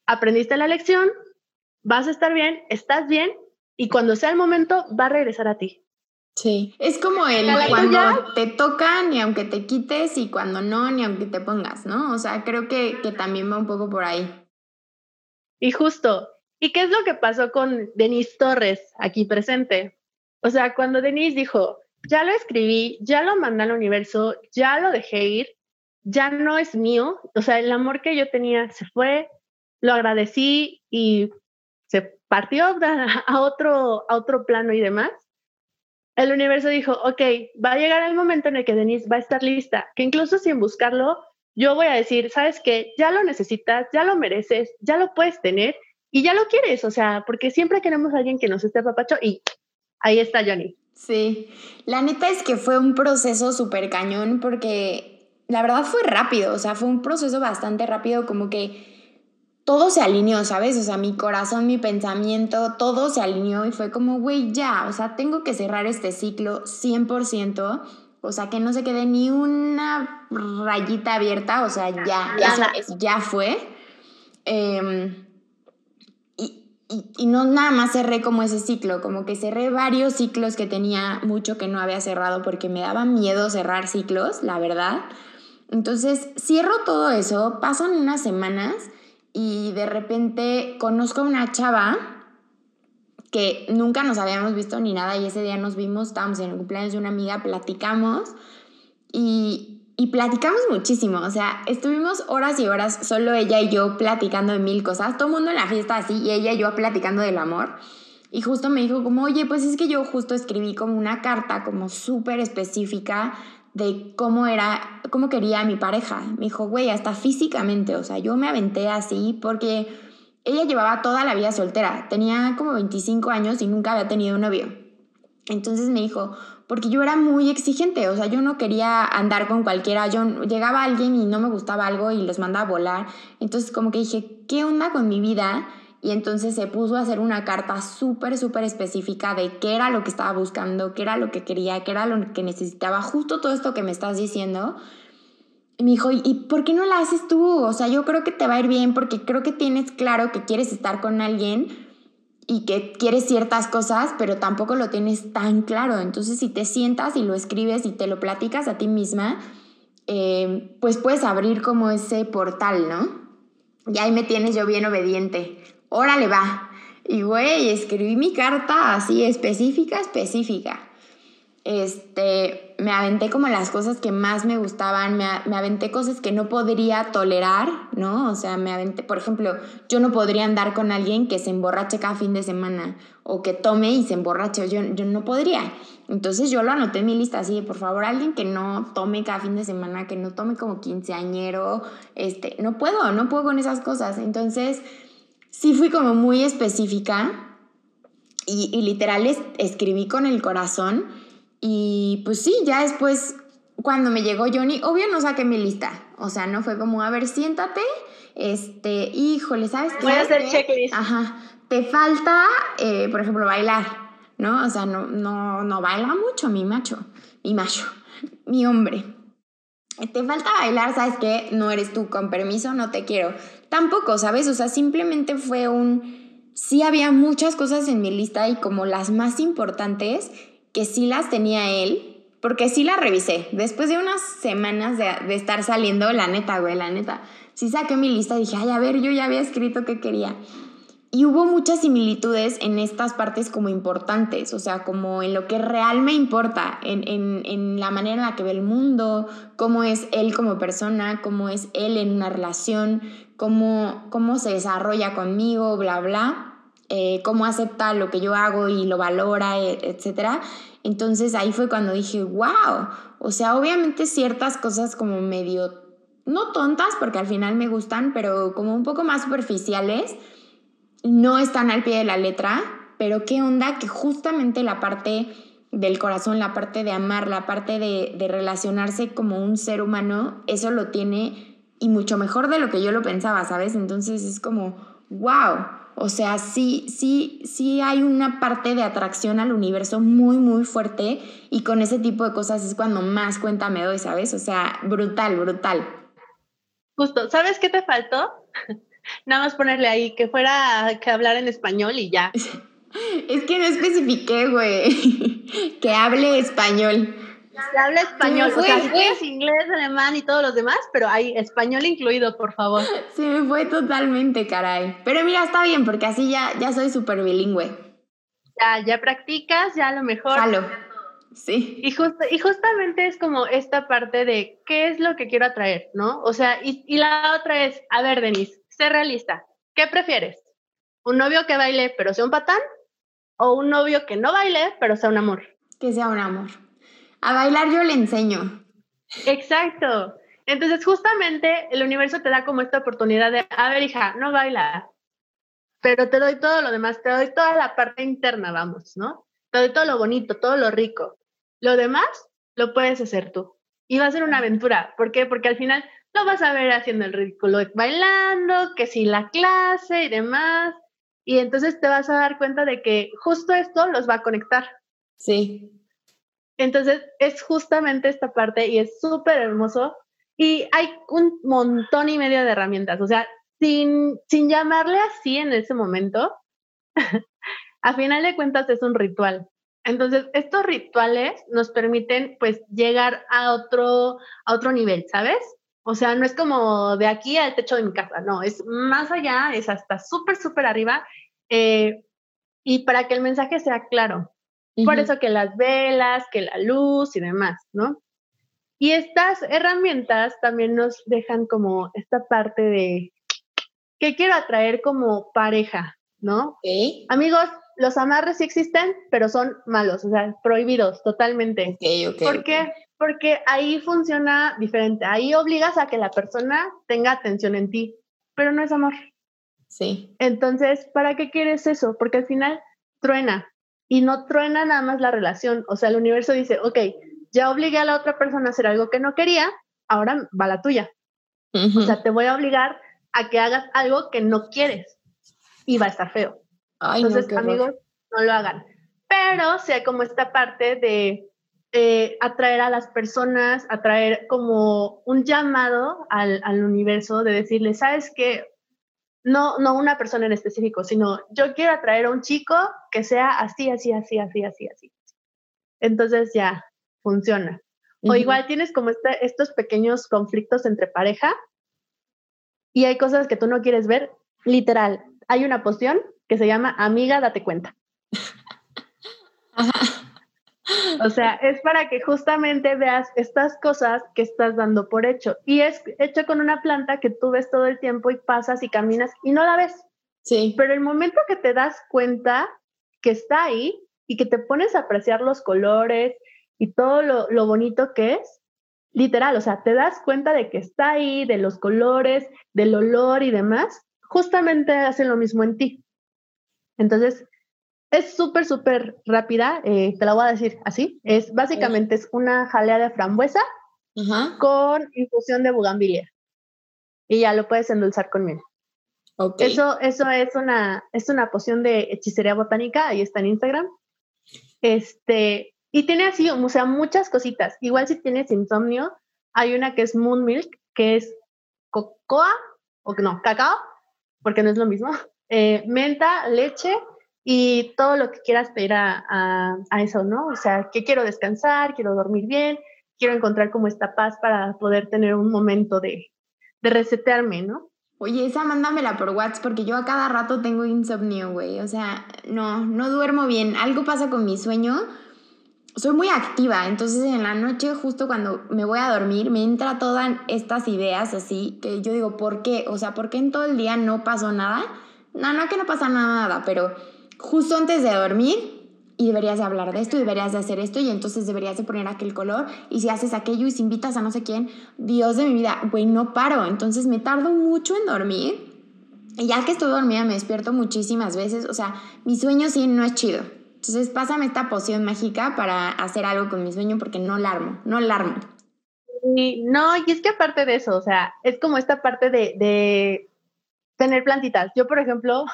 aprendiste la lección, vas a estar bien, estás bien y cuando sea el momento va a regresar a ti. Sí, es como el cuando te toca ni aunque te quites y cuando no ni aunque te pongas, ¿no? O sea, creo que, que también va un poco por ahí. Y justo, ¿y qué es lo que pasó con Denise Torres aquí presente? O sea, cuando Denise dijo, ya lo escribí, ya lo mandé al universo, ya lo dejé ir, ya no es mío, o sea, el amor que yo tenía se fue, lo agradecí y se partió a otro, a otro plano y demás el universo dijo, ok, va a llegar el momento en el que Denise va a estar lista, que incluso sin buscarlo, yo voy a decir, sabes qué, ya lo necesitas, ya lo mereces, ya lo puedes tener y ya lo quieres, o sea, porque siempre queremos a alguien que nos esté papacho y ahí está Johnny. Sí, la neta es que fue un proceso súper cañón porque la verdad fue rápido, o sea, fue un proceso bastante rápido, como que todo se alineó, ¿sabes? O sea, mi corazón, mi pensamiento, todo se alineó y fue como, güey, ya, o sea, tengo que cerrar este ciclo 100%, o sea, que no se quede ni una rayita abierta, o sea, ya, ya fue. Em, y, y, no nada más cerré como ese ciclo, como que cerré varios ciclos que tenía mucho que no había cerrado porque me daba miedo cerrar ciclos, la verdad. Entonces, cierro todo eso, pasan unas semanas y de repente conozco a una chava que nunca nos habíamos visto ni nada y ese día nos vimos, estábamos en el cumpleaños de una amiga, platicamos y, y platicamos muchísimo, o sea, estuvimos horas y horas solo ella y yo platicando de mil cosas, todo el mundo en la fiesta así y ella y yo platicando del amor. Y justo me dijo como, oye, pues es que yo justo escribí como una carta como súper específica de cómo era, cómo quería mi pareja. Me dijo, güey, hasta físicamente, o sea, yo me aventé así porque ella llevaba toda la vida soltera, tenía como 25 años y nunca había tenido un novio. Entonces me dijo, porque yo era muy exigente, o sea, yo no quería andar con cualquiera, yo llegaba alguien y no me gustaba algo y los mandaba a volar. Entonces como que dije, ¿qué onda con mi vida? Y entonces se puso a hacer una carta súper, súper específica de qué era lo que estaba buscando, qué era lo que quería, qué era lo que necesitaba, justo todo esto que me estás diciendo. Y me dijo, ¿y por qué no la haces tú? O sea, yo creo que te va a ir bien porque creo que tienes claro que quieres estar con alguien y que quieres ciertas cosas, pero tampoco lo tienes tan claro. Entonces, si te sientas y lo escribes y te lo platicas a ti misma, eh, pues puedes abrir como ese portal, ¿no? Y ahí me tienes yo bien obediente órale va. Y güey, escribí mi carta así específica, específica. Este, me aventé como las cosas que más me gustaban, me, me, aventé cosas que no podría tolerar, ¿no? O sea, me aventé, por ejemplo, yo no podría andar con alguien que se emborrache cada fin de semana o que tome y se emborrache, yo, yo no podría. Entonces yo lo anoté en mi lista así, por favor, alguien que no tome cada fin de semana, que no tome como quinceañero, este, no puedo, no puedo con esas cosas. Entonces sí fui como muy específica y, literal escribí con el corazón y pues sí, ya después cuando me llegó Johnny, obvio no saqué mi lista, o sea, no fue como, a ver, siéntate, este, híjole, ¿sabes qué? Voy a hacer checklist. Ajá, te falta, eh, por ejemplo, bailar, ¿no? O sea, no, no, no baila mucho mi macho, mi macho, mi hombre. Te falta bailar, ¿sabes qué? No eres tú, con permiso, no te quiero. Tampoco, ¿sabes? O sea, simplemente fue un sí había muchas cosas en mi lista y como las más importantes que sí las tenía él, porque sí la revisé. Después de unas semanas de, de estar saliendo, la neta, güey, la neta, sí saqué mi lista y dije, ay, a ver, yo ya había escrito qué quería. Y hubo muchas similitudes en estas partes como importantes, o sea, como en lo que real me importa, en, en, en, la manera en la que ve el mundo, cómo es él como persona, cómo es él en una relación, cómo, cómo se desarrolla conmigo, bla, bla, eh, cómo acepta lo que yo hago y lo valora, e, etc. Entonces ahí fue cuando dije, wow, o sea, obviamente ciertas cosas como medio, no tontas, porque al final me gustan, pero como un poco más superficiales no están al pie de la letra, pero qué onda que justamente la parte del corazón, la parte de amar, la parte de, relacionarse como un ser humano, eso lo tiene y mucho mejor de lo que yo lo pensaba, ¿sabes? Entonces es como, wow, o sea, sí, sí, sí hay una parte de atracción al universo muy, muy fuerte y con ese tipo de cosas es cuando más cuenta me doy, ¿sabes? O sea, brutal, brutal. Justo, ¿sabes qué te faltó? Nada más ponerle ahí que fuera que hablar en español y ya. Es que no especifiqué, güey. que hable español. Que hable español. O sea, si inglés, alemán y todos los demás, pero hay español incluido, por favor. Se me fue totalmente, caray. Pero mira, está bien, porque así ya, ya soy súper bilingüe. Ya, ya practicas, ya a lo mejor. Jalo. Sí. Y, y justamente es como esta parte de qué es lo que quiero atraer, ¿no? O sea, y, y la otra es, a ver, Denise, Sé realista. ¿Qué prefieres? ¿Un novio que baile pero sea un patán? ¿O un novio que no baile pero sea un amor? Que sea un amor. A bailar yo le enseño. Exacto. Entonces, justamente el universo te da como esta oportunidad de, a ver, hija, no baila, pero te doy todo lo demás, te doy toda la parte interna, vamos, ¿no? Te doy todo lo bonito, todo lo rico. Lo demás lo puedes hacer tú. Y va a ser una aventura. ¿Por qué? Porque al final lo vas a ver haciendo el ridículo, bailando, que si la clase y demás. Y entonces te vas a dar cuenta de que justo esto los va a conectar. Sí. Entonces es justamente esta parte y es súper hermoso. Y hay un montón y medio de herramientas. O sea, sin, sin llamarle así en ese momento, a final de cuentas es un ritual. Entonces, estos rituales nos permiten pues llegar a otro, a otro nivel, ¿sabes? O sea, no es como de aquí al techo de mi casa, no, es más allá, es hasta súper, súper arriba. Eh, y para que el mensaje sea claro. Por eso que las velas, que la luz y demás, ¿no? Y estas herramientas también nos dejan como esta parte de que quiero atraer como pareja, ¿no? Amigos, los amarres sí existen, pero son malos, o sea, prohibidos totalmente. ¿Por qué? Porque ahí funciona diferente. Ahí obligas a que la persona tenga atención en ti, pero no es amor. Sí. Entonces, ¿para qué quieres eso? Porque al final truena y no truena nada más la relación. O sea, el universo dice, ok, ya obligué a la otra persona a hacer algo que no quería, ahora va la tuya. O sea, te voy a obligar a que hagas algo que no quieres y va a estar feo. Entonces, amigos, no lo hagan. Pero sea como esta parte de eh, atraer a las personas, atraer como un llamado al, al universo de decirle, ¿sabes qué? No, no una persona en específico, sino yo quiero atraer a un chico que sea así, así, así, así, así, así. Entonces ya funciona. O igual tienes como este, estos pequeños conflictos entre pareja y hay cosas que tú no quieres ver. Literal, hay una poción que se llama Amiga, date cuenta. O sea, es para que justamente veas estas cosas que estás dando por hecho. Y es hecho con una planta que tú ves todo el tiempo y pasas y caminas y no la ves. Sí. Pero el momento que te das cuenta que está ahí y que te pones a apreciar los colores y todo lo, lo bonito que es, literal, o sea, te das cuenta de que está ahí, de los colores, del olor y demás, justamente hace lo mismo en ti. Entonces, es súper, súper rápida, eh, te la voy a decir así. Es básicamente es una jalea de frambuesa con infusión de bugambilia. Y ya lo puedes endulzar con miel. Eso, eso es una, es una poción de hechicería botánica, ahí está en Instagram. Este, y tiene así, o sea, muchas cositas. Igual si tienes insomnio, hay una que es Moon Milk, que es cocoa, o no, cacao, porque no es lo mismo. eh, menta, leche y todo lo que quieras pedir a, a, eso, ¿no? O sea, que quiero descansar, quiero dormir bien, quiero encontrar como esta paz para poder tener un momento de, de resetearme, ¿no? Oye, esa mándamela por WhatsApp porque yo a cada rato tengo insomnio, güey. O sea, no, no duermo bien. Algo pasa con mi sueño. Soy muy activa, entonces en la noche, justo cuando me voy a dormir, me entra todas estas ideas así que yo digo, ¿por qué? O sea, ¿por qué en todo el día no pasó nada? No, no que no pasa nada, pero justo antes de dormir y deberías de hablar de esto, y deberías de hacer esto, y entonces deberías de poner aquel color, y si haces aquello y si invitas a no sé quién, Dios de mi vida, güey, no paro, entonces me tardo mucho en dormir, y ya que estoy dormida me despierto muchísimas veces, o sea, mi sueño sí no es chido. Entonces pásame esta poción mágica para hacer algo con mi sueño porque no larmo, no larmo. Y no, y es que aparte de eso, o sea, es como esta parte de, de tener plantitas. Yo, por ejemplo,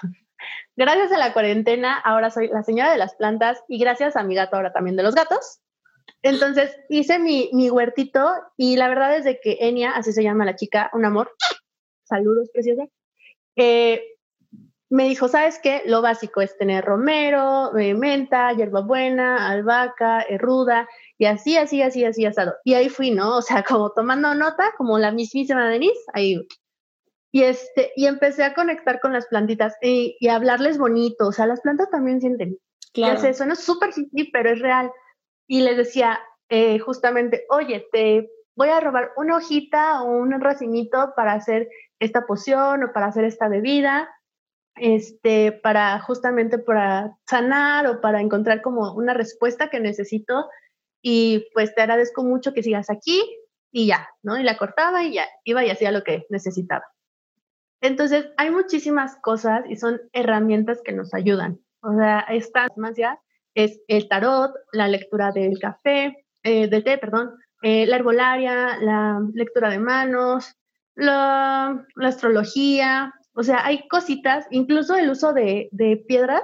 Gracias a la cuarentena, ahora soy la señora de las plantas y gracias a mi gato ahora también de los gatos. Entonces hice mi, mi huertito y la verdad es de que Enia, así se llama la chica, un amor, saludos preciosa, eh, me dijo, ¿sabes qué? Lo básico es tener romero, eh, menta, hierbabuena, albahaca, eh, ruda, y así, así, así, así, asado. Y ahí fui, ¿no? O sea, como tomando nota, como la mismísima Denise, ahí y, este, y empecé a conectar con las plantitas y, y hablarles bonito. O sea, las plantas también sienten. Claro. Eso suena súper simple, pero es real. Y les decía eh, justamente, oye, te voy a robar una hojita o un racimito para hacer esta poción o para hacer esta bebida, este, para justamente para sanar o para encontrar como una respuesta que necesito. Y pues te agradezco mucho que sigas aquí y ya, ¿no? Y la cortaba y ya, iba y hacía lo que necesitaba. Entonces, hay muchísimas cosas y son herramientas que nos ayudan. O sea, estas más ya es el tarot, la lectura del café, eh, del té, perdón, eh, la herbolaria, la lectura de manos, la, astrología. O sea, hay cositas, incluso el uso de, piedras,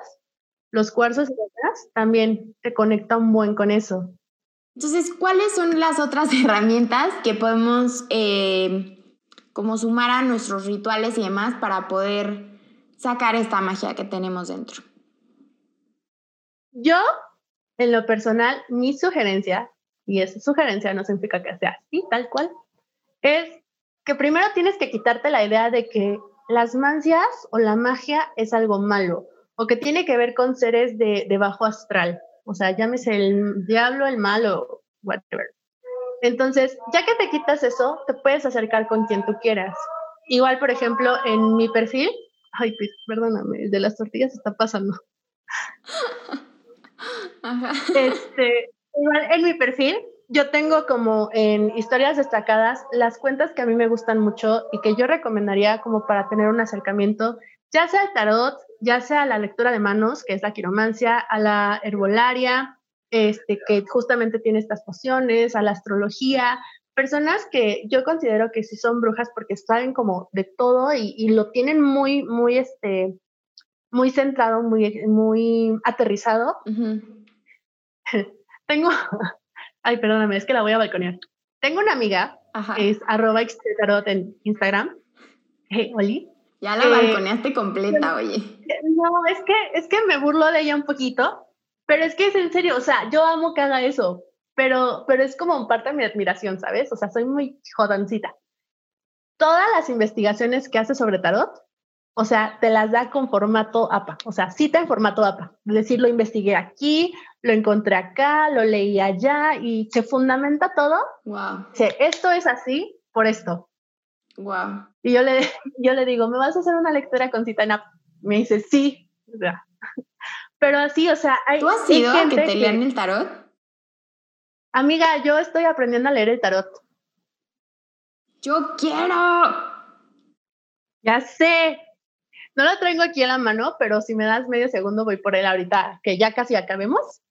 los cuarzos y piedras, también te conecta un buen con eso. Entonces, ¿cuáles son las otras herramientas que podemos eh, como sumar a nuestros rituales y demás para poder sacar esta magia que tenemos dentro. Yo, en lo personal, mi sugerencia, y esa sugerencia no significa que sea así, tal cual, es que primero tienes que quitarte la idea de que las mancias o la magia es algo malo o que tiene que ver con seres de, de bajo astral. O sea, llámese el diablo, el malo, whatever. Entonces, ya que te quitas eso, te puedes acercar con quien tú quieras. Igual, por ejemplo, en mi perfil, ay, perdóname, el de las tortillas está pasando. Este, igual en mi perfil, yo tengo como en historias destacadas las cuentas que a mí me gustan mucho y que yo recomendaría como para tener un acercamiento, ya sea al tarot, ya sea a la lectura de manos, que es la quiromancia, a la herbolaria, este, que justamente tiene estas pociones, a la astrología, personas que yo considero que sí son brujas porque saben como de todo y, lo tienen muy, muy, este, muy centrado, muy, muy aterrizado. Tengo, ay, perdóname, es que la voy a balconear. Tengo una amiga, es arroba en Instagram. Hey, Oli. Ya la balconeaste completa, oye. No, es que, es que me burlo de ella un poquito, pero es que es en serio, o sea, yo amo que haga eso, pero, pero es como parte de mi admiración, ¿sabes? O sea, soy muy jodoncita. Todas las investigaciones que hace sobre tarot, o sea, te las da con formato APA, o sea, cita en formato APA. Es decir, lo investigué aquí, lo encontré acá, lo leí allá y se fundamenta todo. Wow. Dice, esto es así por esto. Wow. Y yo le, yo le digo, ¿me vas a hacer una lectura con cita en APA? Me dice, sí. O sea, pero así, o sea, hay. ¿Tú has sido que te lean el tarot? Amiga, yo estoy aprendiendo a leer el tarot. ¡Yo quiero! Ya sé. No lo traigo aquí en la mano, pero si me das medio segundo voy por él ahorita, que ya casi acabemos,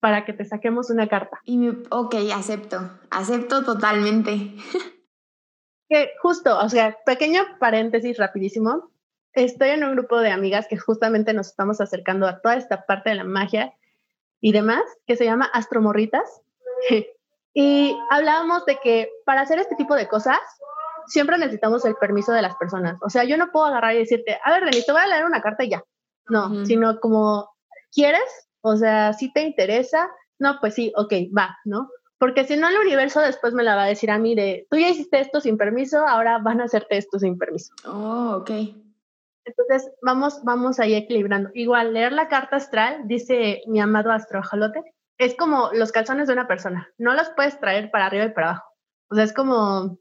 para que te saquemos una carta. Y me, ok, acepto. Acepto totalmente. que justo, o sea, pequeño paréntesis rapidísimo estoy en un grupo de amigas que justamente nos estamos acercando a toda esta parte de la magia y demás, que se llama Astromorritas. y hablábamos de que para hacer este tipo de cosas siempre necesitamos el permiso de las personas. O sea, yo no puedo agarrar y decirte, a ver, Denis, te voy a leer una carta y ya. No, sino como, ¿quieres? O sea, si te interesa, no, pues sí, ok, va, ¿no? Porque si no, el universo después me la va a decir a mí de, tú ya hiciste esto sin permiso, ahora van a hacerte esto sin permiso. Oh, ok. Entonces, vamos, vamos ahí equilibrando. Igual, leer la carta astral, dice mi amado astrojalote, es como los calzones de una persona. No los puedes traer para arriba y para abajo. O sea, es como,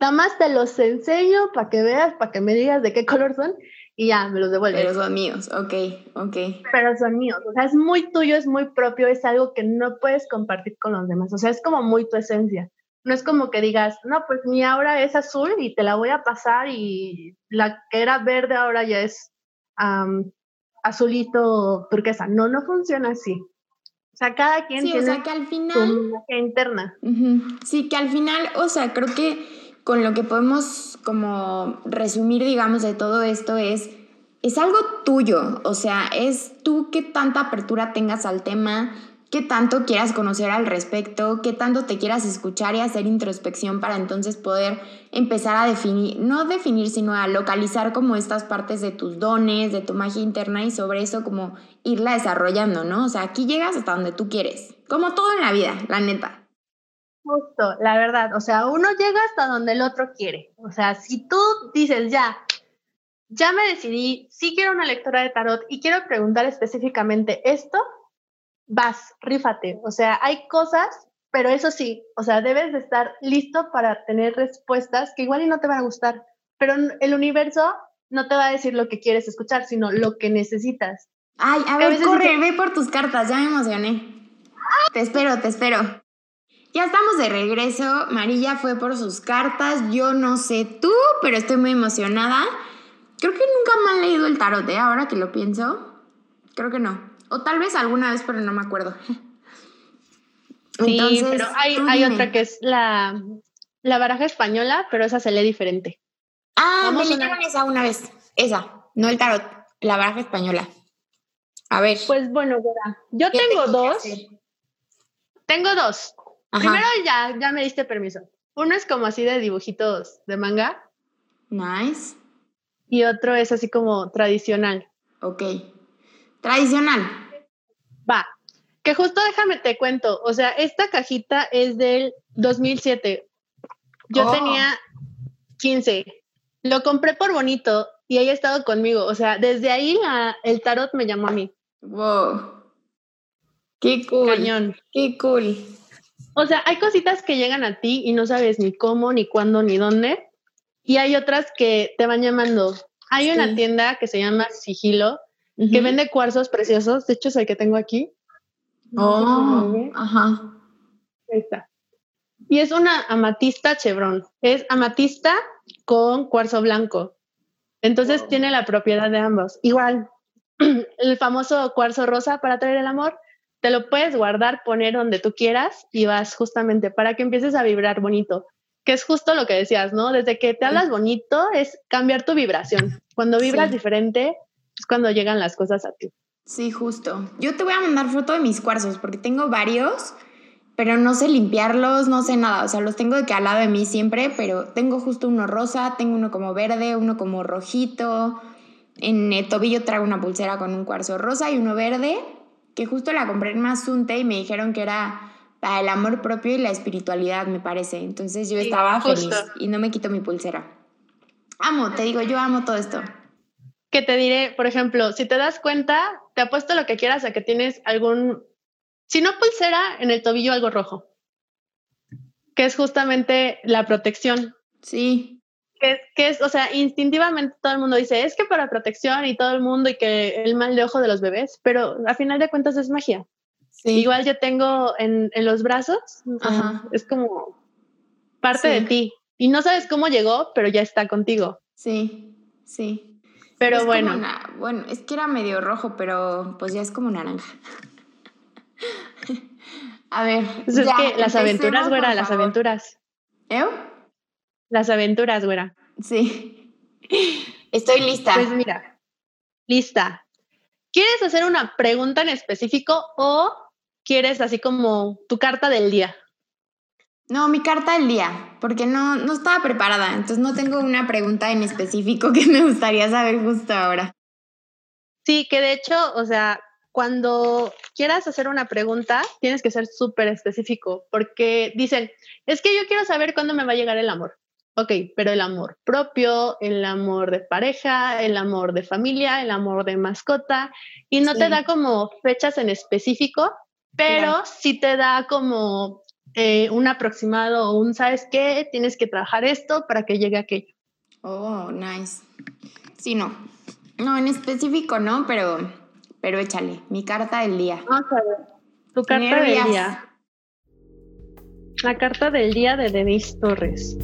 nada más te los enseño para que veas, para que me digas de qué color son y ya, me los devuelves. Pero son míos, ok, ok. Pero son míos, o sea, es muy tuyo, es muy propio, es algo que no puedes compartir con los demás, o sea, es como muy tu esencia. No es como que digas, no, pues mi aura es azul y te la voy a pasar y la que era verde ahora ya es azulito turquesa. No, no funciona así. O sea, cada quien sí, tiene o sea, que al final, interna. Sí, que al final, o sea, creo que con lo que podemos como resumir, digamos, de todo esto es, es algo tuyo, o sea, es tú qué tanta apertura tengas al tema, qué tanto quieras conocer al respecto, qué tanto te quieras escuchar y hacer introspección para entonces poder empezar a definir, no definir, sino a localizar como estas partes de tus dones, de tu magia interna y sobre eso como irla desarrollando, ¿no? O sea, aquí llegas hasta donde tú quieres, como todo en la vida, la neta. Justo, la verdad, o sea, uno llega hasta donde el otro quiere. O sea, si tú dices, ya, ya me decidí, sí quiero una lectura de tarot y quiero preguntar específicamente esto, vas, rífate. O sea, hay cosas, pero eso sí, o sea, debes de estar listo para tener respuestas que igual y no te van a gustar, pero el universo no te va a decir lo que quieres escuchar, sino lo que necesitas. Ay, a ver, corre, ve por tus cartas, ya me emocioné. Te espero, te espero. Ya estamos de regreso. Marilla fue por sus cartas. Yo no sé tú, pero estoy muy emocionada. Creo que nunca me han leído el tarot, ¿eh? Ahora que lo pienso. Creo que no. O tal vez alguna vez, pero no me acuerdo. Sí, pero hay, otra que es la, la baraja española, pero esa se lee diferente. Ah, me leyeron esa una vez. Esa, no el tarot, la baraja española. A ver. Pues bueno, yo tengo dos. Tengo dos. Primero ya, ya me diste permiso. Uno es como así de dibujitos de manga. Nice. Y otro es así como tradicional. Ok. Tradicional. Va. Que justo déjame te cuento. O sea, esta cajita es del 2007. Yo oh. tenía 15. Lo compré por bonito y ahí ha estado conmigo. O sea, desde ahí el tarot me llamó a mí. Wow. Qué cool. Cañón. Qué cool. O sea, hay cositas que llegan a ti y no sabes ni cómo, ni cuándo, ni dónde. Y hay otras que te van llamando. Hay una tienda que se llama Sigilo, que vende cuarzos preciosos. De hecho, es el que tengo aquí. Oh, ajá. Ahí está. Y es una amatista chevron. Es amatista con cuarzo blanco. Entonces tiene la propiedad de ambos. Igual, el famoso cuarzo rosa para traer el amor te lo puedes guardar, poner donde tú quieras y vas justamente para que empieces a vibrar bonito, que es justo lo que decías, ¿no? Desde que te hablas bonito es cambiar tu vibración. Cuando vibras diferente es cuando llegan las cosas a ti. Sí, justo. Yo te voy a mandar foto de mis cuarzos porque tengo varios, pero no sé limpiarlos, no sé nada. O sea, los tengo de que al lado de mí siempre, pero tengo justo uno rosa, tengo uno como verde, uno como rojito. En el tobillo traigo una pulsera con un cuarzo rosa y uno verde que justo la compré en Mazunte y me dijeron que era para el amor propio y la espiritualidad, me parece. Entonces yo estaba feliz y no me quito mi pulsera. Amo, te digo, yo amo todo esto. Que te diré, por ejemplo, si te das cuenta, te apuesto lo que quieras a que tienes algún, si no pulsera, en el tobillo algo rojo, que es justamente la protección. Sí que es, o sea, instintivamente todo el mundo dice, es que para protección y todo el mundo y que el mal de ojo de los bebés, pero a final de cuentas es magia. Igual yo tengo en, los brazos, es como parte de ti. Y no sabes cómo llegó, pero ya está contigo. Sí, sí. Pero bueno. bueno, es que era medio rojo, pero pues ya es como naranja. a ver. Pues es que las aventuras, güera, las aventuras. ¿Eh? Las aventuras, güera. Sí. Estoy lista. Pues mira, lista. ¿Quieres hacer una pregunta en específico o quieres así como tu carta del día? No, mi carta del día, porque no, no estaba preparada, entonces no tengo una pregunta en específico que me gustaría saber justo ahora. Sí, que de hecho, o sea, cuando quieras hacer una pregunta, tienes que ser súper específico, porque dicen, es que yo quiero saber cuándo me va a llegar el amor. Ok, pero el amor propio, el amor de pareja, el amor de familia, el amor de mascota, y no te da como fechas en específico, pero sí te da como eh, un aproximado o un, ¿sabes qué? Tienes que trabajar esto para que llegue aquello. Oh, nice. Sí, no. No, en específico no, pero, pero échale. Mi carta del día. Vamos a ver. Tu carta del día. La carta del día de Denise Torres.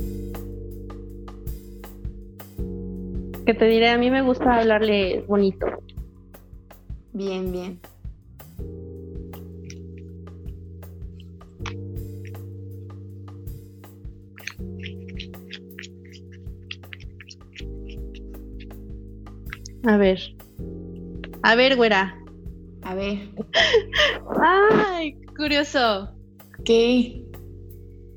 Que te diré, a mí me gusta hablarle bonito. Bien, bien. A ver. A ver, güera. A ver. Ay, curioso. ¿Qué?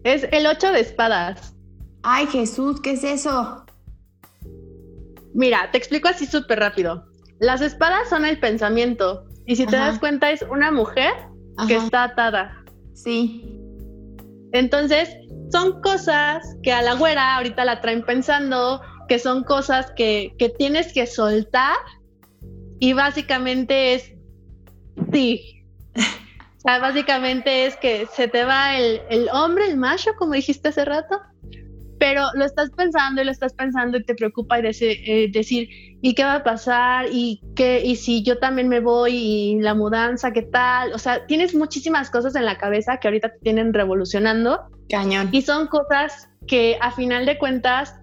Es el 8 de espadas. Ay, Jesús, ¿qué es eso? Mira, te explico así súper rápido. Las espadas son el pensamiento. Y si te das cuenta, es una mujer que está atada. Sí. Entonces, son cosas que a la güera ahorita la traen pensando, que son cosas que, tienes que soltar y básicamente es, sí, o sea, básicamente es que se te va el, hombre, el macho, como dijiste hace rato, pero lo estás pensando y lo estás pensando y te preocupa y eh, decir, ¿y qué va a pasar? ¿Y, qué, ¿Y si yo también me voy? ¿Y la mudanza? ¿Qué tal? O sea, tienes muchísimas cosas en la cabeza que ahorita te tienen revolucionando. Cañón. Y son cosas que a final de cuentas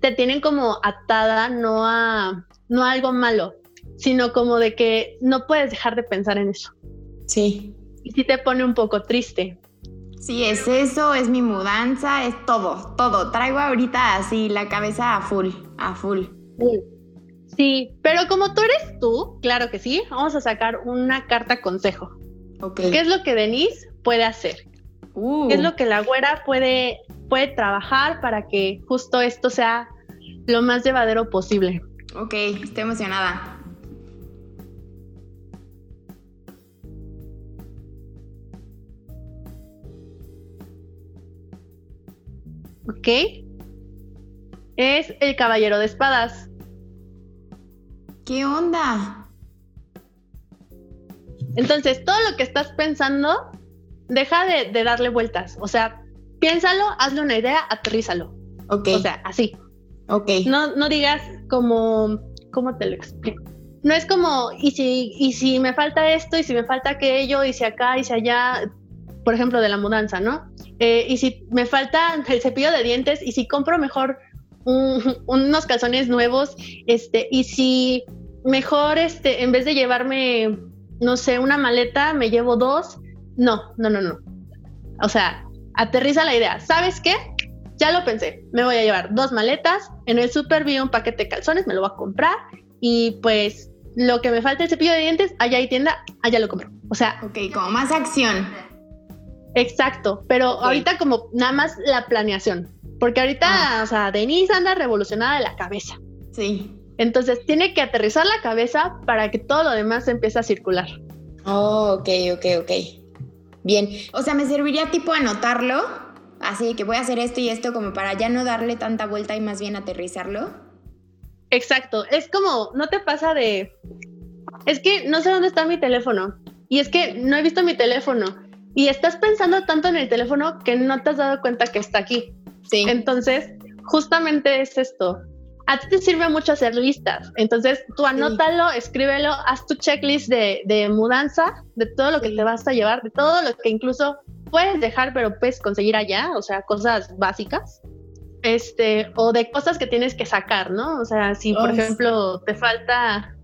te tienen como atada no a, no algo malo, sino como de que no puedes dejar de pensar en eso. Sí. Y sí te pone un poco triste. Sí, es eso, es mi mudanza, es todo, todo. Traigo ahorita así la cabeza a full, a full. Sí, pero como tú eres tú, claro que sí, vamos a sacar una carta consejo. Okay. ¿Qué es lo que Denise puede hacer? ¿Qué es uh. lo que la güera puede puede trabajar para que justo esto sea lo más llevadero posible. Ok, estoy emocionada. Ok. Es el caballero de espadas. ¿Qué onda? Entonces, todo lo que estás pensando, deja de, de darle vueltas. O sea, piénsalo, hazle una idea, aterrízalo. Ok. O sea, así. Ok. No, no digas como, ¿cómo te lo explico? No es como, y si, y si me falta esto, y si me falta aquello, y si acá, y si allá, por ejemplo, de la mudanza, ¿no? Eh, y si me falta el cepillo de dientes, y si compro mejor unos calzones nuevos, este, y si mejor, este, en vez de llevarme, no sé, una maleta, me llevo dos. No, no, no, no. O sea, aterriza la idea. ¿Sabes qué? Ya lo pensé. Me voy a llevar dos maletas. En el super vi un paquete de calzones, me lo voy a comprar. Y pues lo que me falta el cepillo de dientes, allá hay tienda, allá lo compro. O sea. Ok, como más acción. Exacto. Pero ahorita como nada más la planeación. Porque ahorita, ah. o sea, Denise anda revolucionada de la cabeza. Sí. Entonces tiene que aterrizar la cabeza para que todo lo demás empiece a circular. Oh, ok, ok, ok. Bien, o sea, me serviría tipo anotarlo, así que voy a hacer esto y esto como para ya no darle tanta vuelta y más bien aterrizarlo. Exacto, es como, no te pasa de, es que no sé dónde está mi teléfono y es que no he visto mi teléfono y estás pensando tanto en el teléfono que no te has dado cuenta que está aquí. Sí. Entonces, justamente es esto, a ti te sirve mucho hacer listas. Entonces, tú anótalo, escríbelo, haz tu checklist de, mudanza, de todo lo que te vas a llevar, de todo lo que incluso puedes dejar, pero puedes conseguir allá, o sea, cosas básicas. Este, o de cosas que tienes que sacar, ¿no? O sea, si por ejemplo te falta,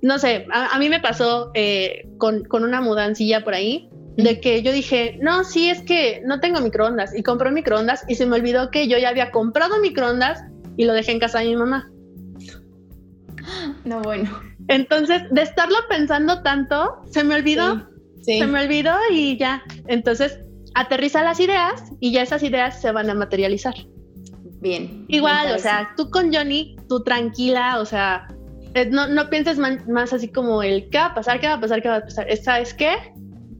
no sé, a, mí me pasó eh, con, con una mudancilla por ahí, de que yo dije, no, sí, es que no tengo microondas y compré microondas y se me olvidó que yo ya había comprado microondas y lo dejé en casa de mi mamá. No, bueno. Entonces, de estarlo pensando tanto, se me olvidó. Se me olvidó y ya. Entonces, aterriza las ideas y ya esas ideas se van a materializar. Bien. Igual, o sea, tú con Johnny, tú tranquila, o sea, eh, no, no pienses más así como el qué va a pasar, qué va a pasar, qué va a pasar. ¿Sabes qué?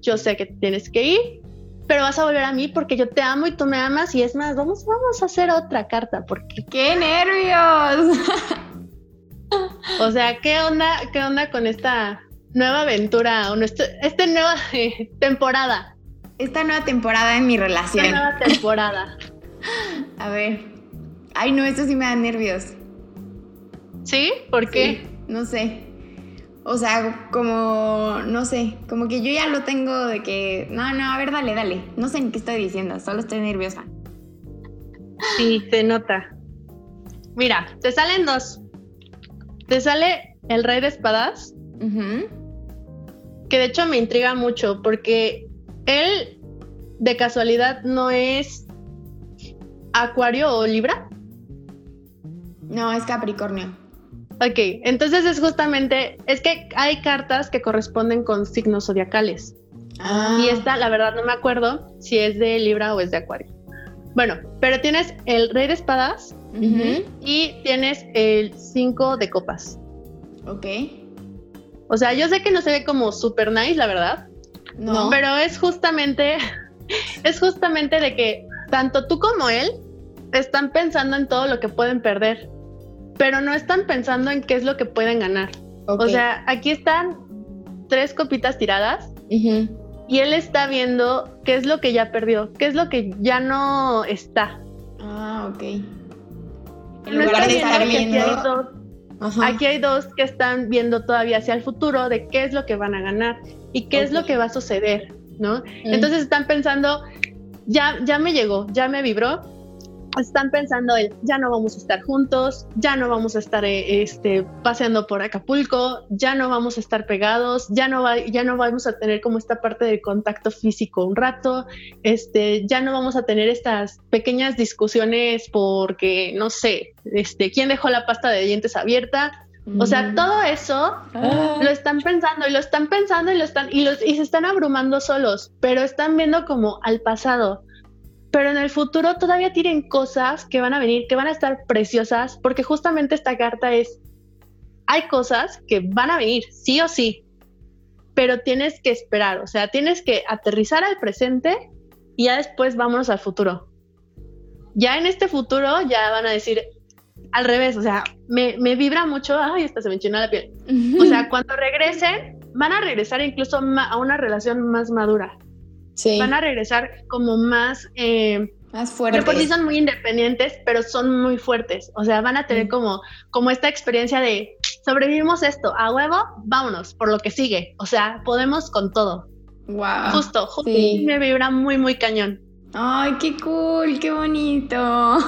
Yo sé que tienes que ir, pero vas a volver a mí porque yo te amo y tú me amas y es más, vamos, vamos a hacer otra carta porque... ¡Qué nervios! o sea, ¿qué onda, qué onda con esta nueva aventura o nuestra, esta nueva temporada? Esta nueva temporada en mi relación. Esta nueva temporada. a ver, Ay, no, esto sí me da nervios. ¿Sí? ¿Por qué? no sé. O sea, como, no sé, como que yo ya lo tengo de que, no, no, a ver, dale, dale. No sé ni qué estoy diciendo, solo estoy nerviosa. Sí, se nota. Mira, te salen dos. Te sale el rey de espadas, que de hecho me intriga mucho porque él de casualidad no es Acuario o Libra. No, es Capricornio. Ok, entonces es justamente, es que hay cartas que corresponden con signos zodiacales. Ah. Y esta, la verdad, no me acuerdo si es de Libra o es de Acuario. Bueno, pero tienes el Rey de Espadas y tienes el 5 de Copas. Ok. O sea, yo sé que no se ve como super nice, la verdad. No. Pero es justamente, es justamente de que tanto tú como él están pensando en todo lo que pueden perder pero no están pensando en qué es lo que pueden ganar. O sea, aquí están tres copitas tiradas y él está viendo qué es lo que ya perdió, qué es lo que ya no está. Ah, ok. En lugar de estar viendo... Aquí hay, dos, aquí hay dos que están viendo todavía hacia el futuro de qué es lo que van a ganar y qué es lo que va a suceder, ¿no? Entonces están pensando, ya, ya me llegó, ya me vibró, están pensando en ya no vamos a estar juntos, ya no vamos a estar eh, este, paseando por Acapulco, ya no vamos a estar pegados, ya no, va, ya no vamos a tener como esta parte del contacto físico un rato, este, ya no vamos a tener estas pequeñas discusiones porque, no sé, este, quién dejó la pasta de dientes abierta. O sea, mm. todo eso ah. lo están pensando y lo están pensando y lo están y, los, y se están abrumando solos, pero están viendo como al pasado pero en el futuro todavía tienen cosas que van a venir, que van a estar preciosas, porque justamente esta carta es, hay cosas que van a venir, sí o sí, pero tienes que esperar, o sea, tienes que aterrizar al presente y ya después vámonos al futuro. Ya en este futuro ya van a decir al revés, o sea, me, vibra mucho, ay, hasta se me enchina la piel. O sea, cuando regresen, van a regresar incluso a una relación más madura van a regresar como más... Eh, más fuertes. Por sí son muy independientes, pero son muy fuertes. O sea, van a tener como, como esta experiencia de sobrevivimos esto, a huevo, vámonos, por lo que sigue. O sea, podemos con todo. Wow. Justo, justo. Me vibra muy, muy cañón. Ay, qué cool, qué bonito.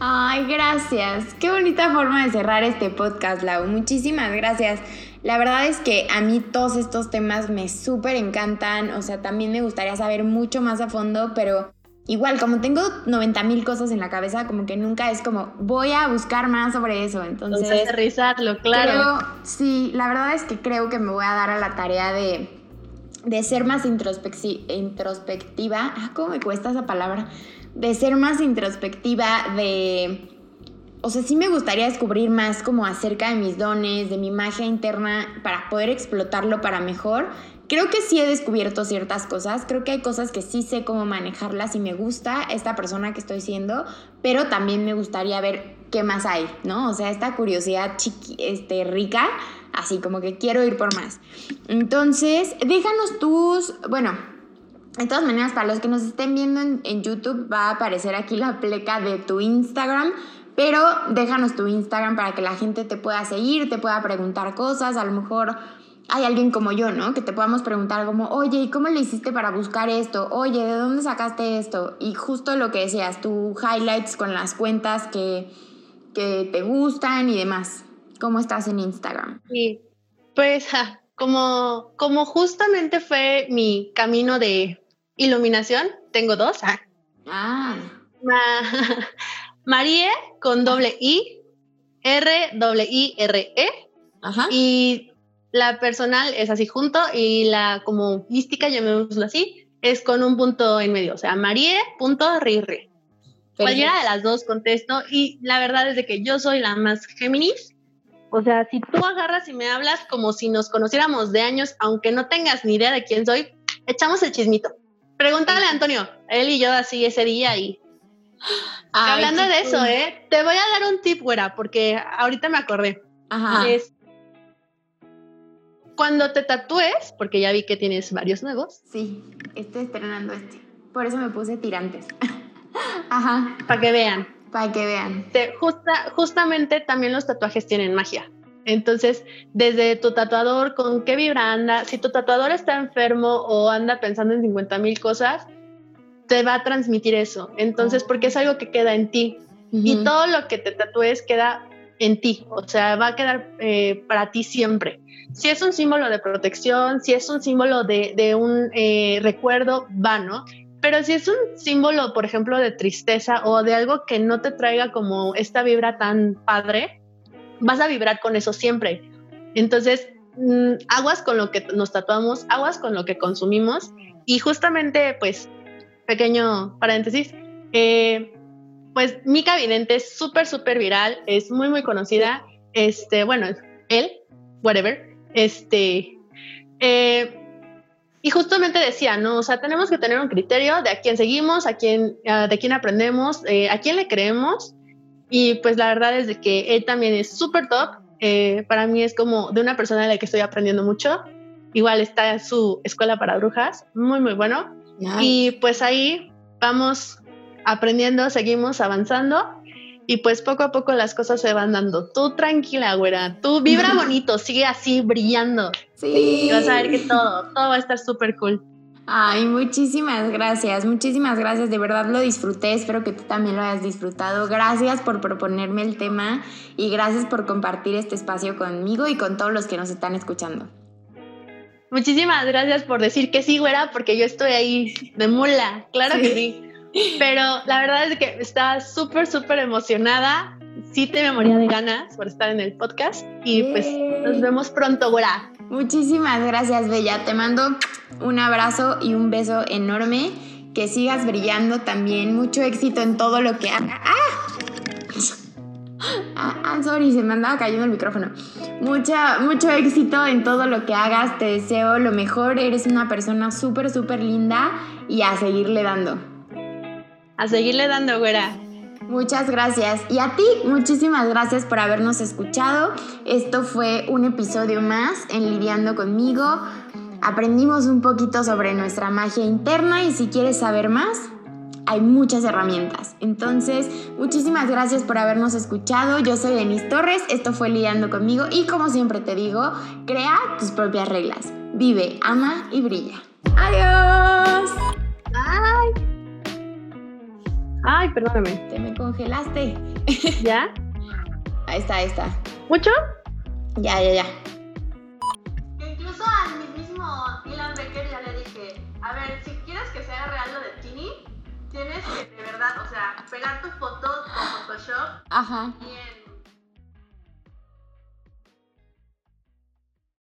Ay, gracias. Qué bonita forma de cerrar este podcast, Lau. Muchísimas gracias. La verdad es que a mí todos estos temas me súper encantan, o sea, también me gustaría saber mucho más a fondo, pero igual, como tengo 90 mil cosas en la cabeza, como que nunca es como, voy a buscar más sobre eso, entonces... Entonces, aterrizarlo, claro. sí, la verdad es que creo que me voy a dar a la tarea de, de ser más introspectiva, ah, ¿cómo me cuesta esa palabra? De ser más introspectiva, de o sea, sí me gustaría descubrir más como acerca de mis dones, de mi magia interna, para poder explotarlo para mejor. Creo que sí he descubierto ciertas cosas, creo que hay cosas que sí sé cómo manejarlas y me gusta esta persona que estoy siendo, pero también me gustaría ver qué más hay, ¿no? O sea, esta curiosidad chiqui, este, rica, así como que quiero ir por más. Entonces, déjanos tus, bueno, de todas maneras, para los que nos estén viendo en, en YouTube, va a aparecer aquí la pleca de tu Instagram pero déjanos tu Instagram para que la gente te pueda seguir, te pueda preguntar cosas. A lo mejor hay alguien como yo, ¿no? Que te podamos preguntar como, oye, ¿y cómo le hiciste para buscar esto? Oye, ¿de dónde sacaste esto? Y justo lo que decías, tu highlights con las cuentas que, que te gustan y demás. ¿Cómo estás en Instagram? Sí, pues como, como justamente fue mi camino de iluminación, tengo dos. Ah. ah. Marie con doble I, R, doble I, R, E. Ajá. Y la personal es así junto y la como mística, llamémoslo así, es con un punto en medio, o sea, marie.rirri. Cualquiera de las dos contesto y la verdad es de que yo soy la más Géminis. O sea, si tú agarras y me hablas como si nos conociéramos de años, aunque no tengas ni idea de quién soy, echamos el chismito. Pregúntale a Antonio, él y yo así ese día y... Hablando de eso, ¿eh? Te voy a dar un tip, güera, porque ahorita me acordé. Ajá. Es cuando te tatúes, porque ya vi que tienes varios nuevos. Sí, estoy estrenando este. Por eso me puse tirantes. Ajá. Para que vean. Para que vean. justa, justamente también los tatuajes tienen magia. Entonces, desde tu tatuador, ¿con qué vibra anda? Si tu tatuador está enfermo o anda pensando en 50 mil cosas, te va a transmitir eso. Entonces, porque es algo que queda en ti. Y todo lo que te tatúes queda en ti, o sea, va a quedar eh, para ti siempre. Si es un símbolo de protección, si es un símbolo de, un eh, recuerdo, va, ¿no? Pero si es un símbolo, por ejemplo, de tristeza o de algo que no te traiga como esta vibra tan padre, vas a vibrar con eso siempre. Entonces, mm, aguas con lo que nos tatuamos, aguas con lo que consumimos y justamente, pues, pequeño paréntesis, eh, pues Mica Vidente es súper, súper viral, es muy, muy conocida. Este, bueno, él, whatever, este, eh, y justamente decía, ¿no? O sea, tenemos que tener un criterio de a quién seguimos, a quién, de quién aprendemos, eh, a quién le creemos. Y pues la verdad es de que él también es súper top. Para mí es como de una persona de la que estoy aprendiendo mucho. Igual está su escuela para brujas, muy, muy bueno. Y pues ahí vamos aprendiendo, seguimos avanzando y pues poco a poco las cosas se van dando. Tú tranquila, güera, tú vibra bonito, sigue así brillando. Sí. Y vas a ver que todo, todo va a estar súper cool. Ay, muchísimas gracias, muchísimas gracias, de verdad lo disfruté, espero que tú también lo hayas disfrutado. Gracias por proponerme el tema y gracias por compartir este espacio conmigo y con todos los que nos están escuchando. Muchísimas gracias por decir que sí, güera, porque yo estoy ahí de mula, claro que sí. Pero la verdad es que estaba súper, súper emocionada. Sí te me moría de ganas por estar en el podcast y pues nos vemos pronto, güera. Muchísimas gracias, Bella. Te mando un abrazo y un beso enorme. Que sigas brillando también. Mucho éxito en todo lo que hagas. ¡Ah! Ah, sorry, se me andaba cayendo el micrófono. Mucha, mucho éxito en todo lo que hagas. Te deseo lo mejor. Eres una persona súper, súper linda y a seguirle dando a seguirle dando, güera. Muchas gracias. Y a ti, muchísimas gracias por habernos escuchado. Esto fue un episodio más en Lidiando conmigo. Aprendimos un poquito sobre nuestra magia interna y si quieres saber más, hay muchas herramientas. Entonces, muchísimas gracias por habernos escuchado. Yo soy Denise Torres, esto fue Lidiando conmigo y como siempre te digo, crea tus propias reglas. Vive, ama y brilla. Adiós. Bye. Ay, perdóname. Te me congelaste. ¿Ya? Ahí está, ahí está. ¿Mucho? Ya, ya, ya. Incluso al mismo Dylan Becker ya le dije, a ver, si quieres que sea real lo de tienes que de verdad, o sea, pegar tu foto con Photoshop Ajá. y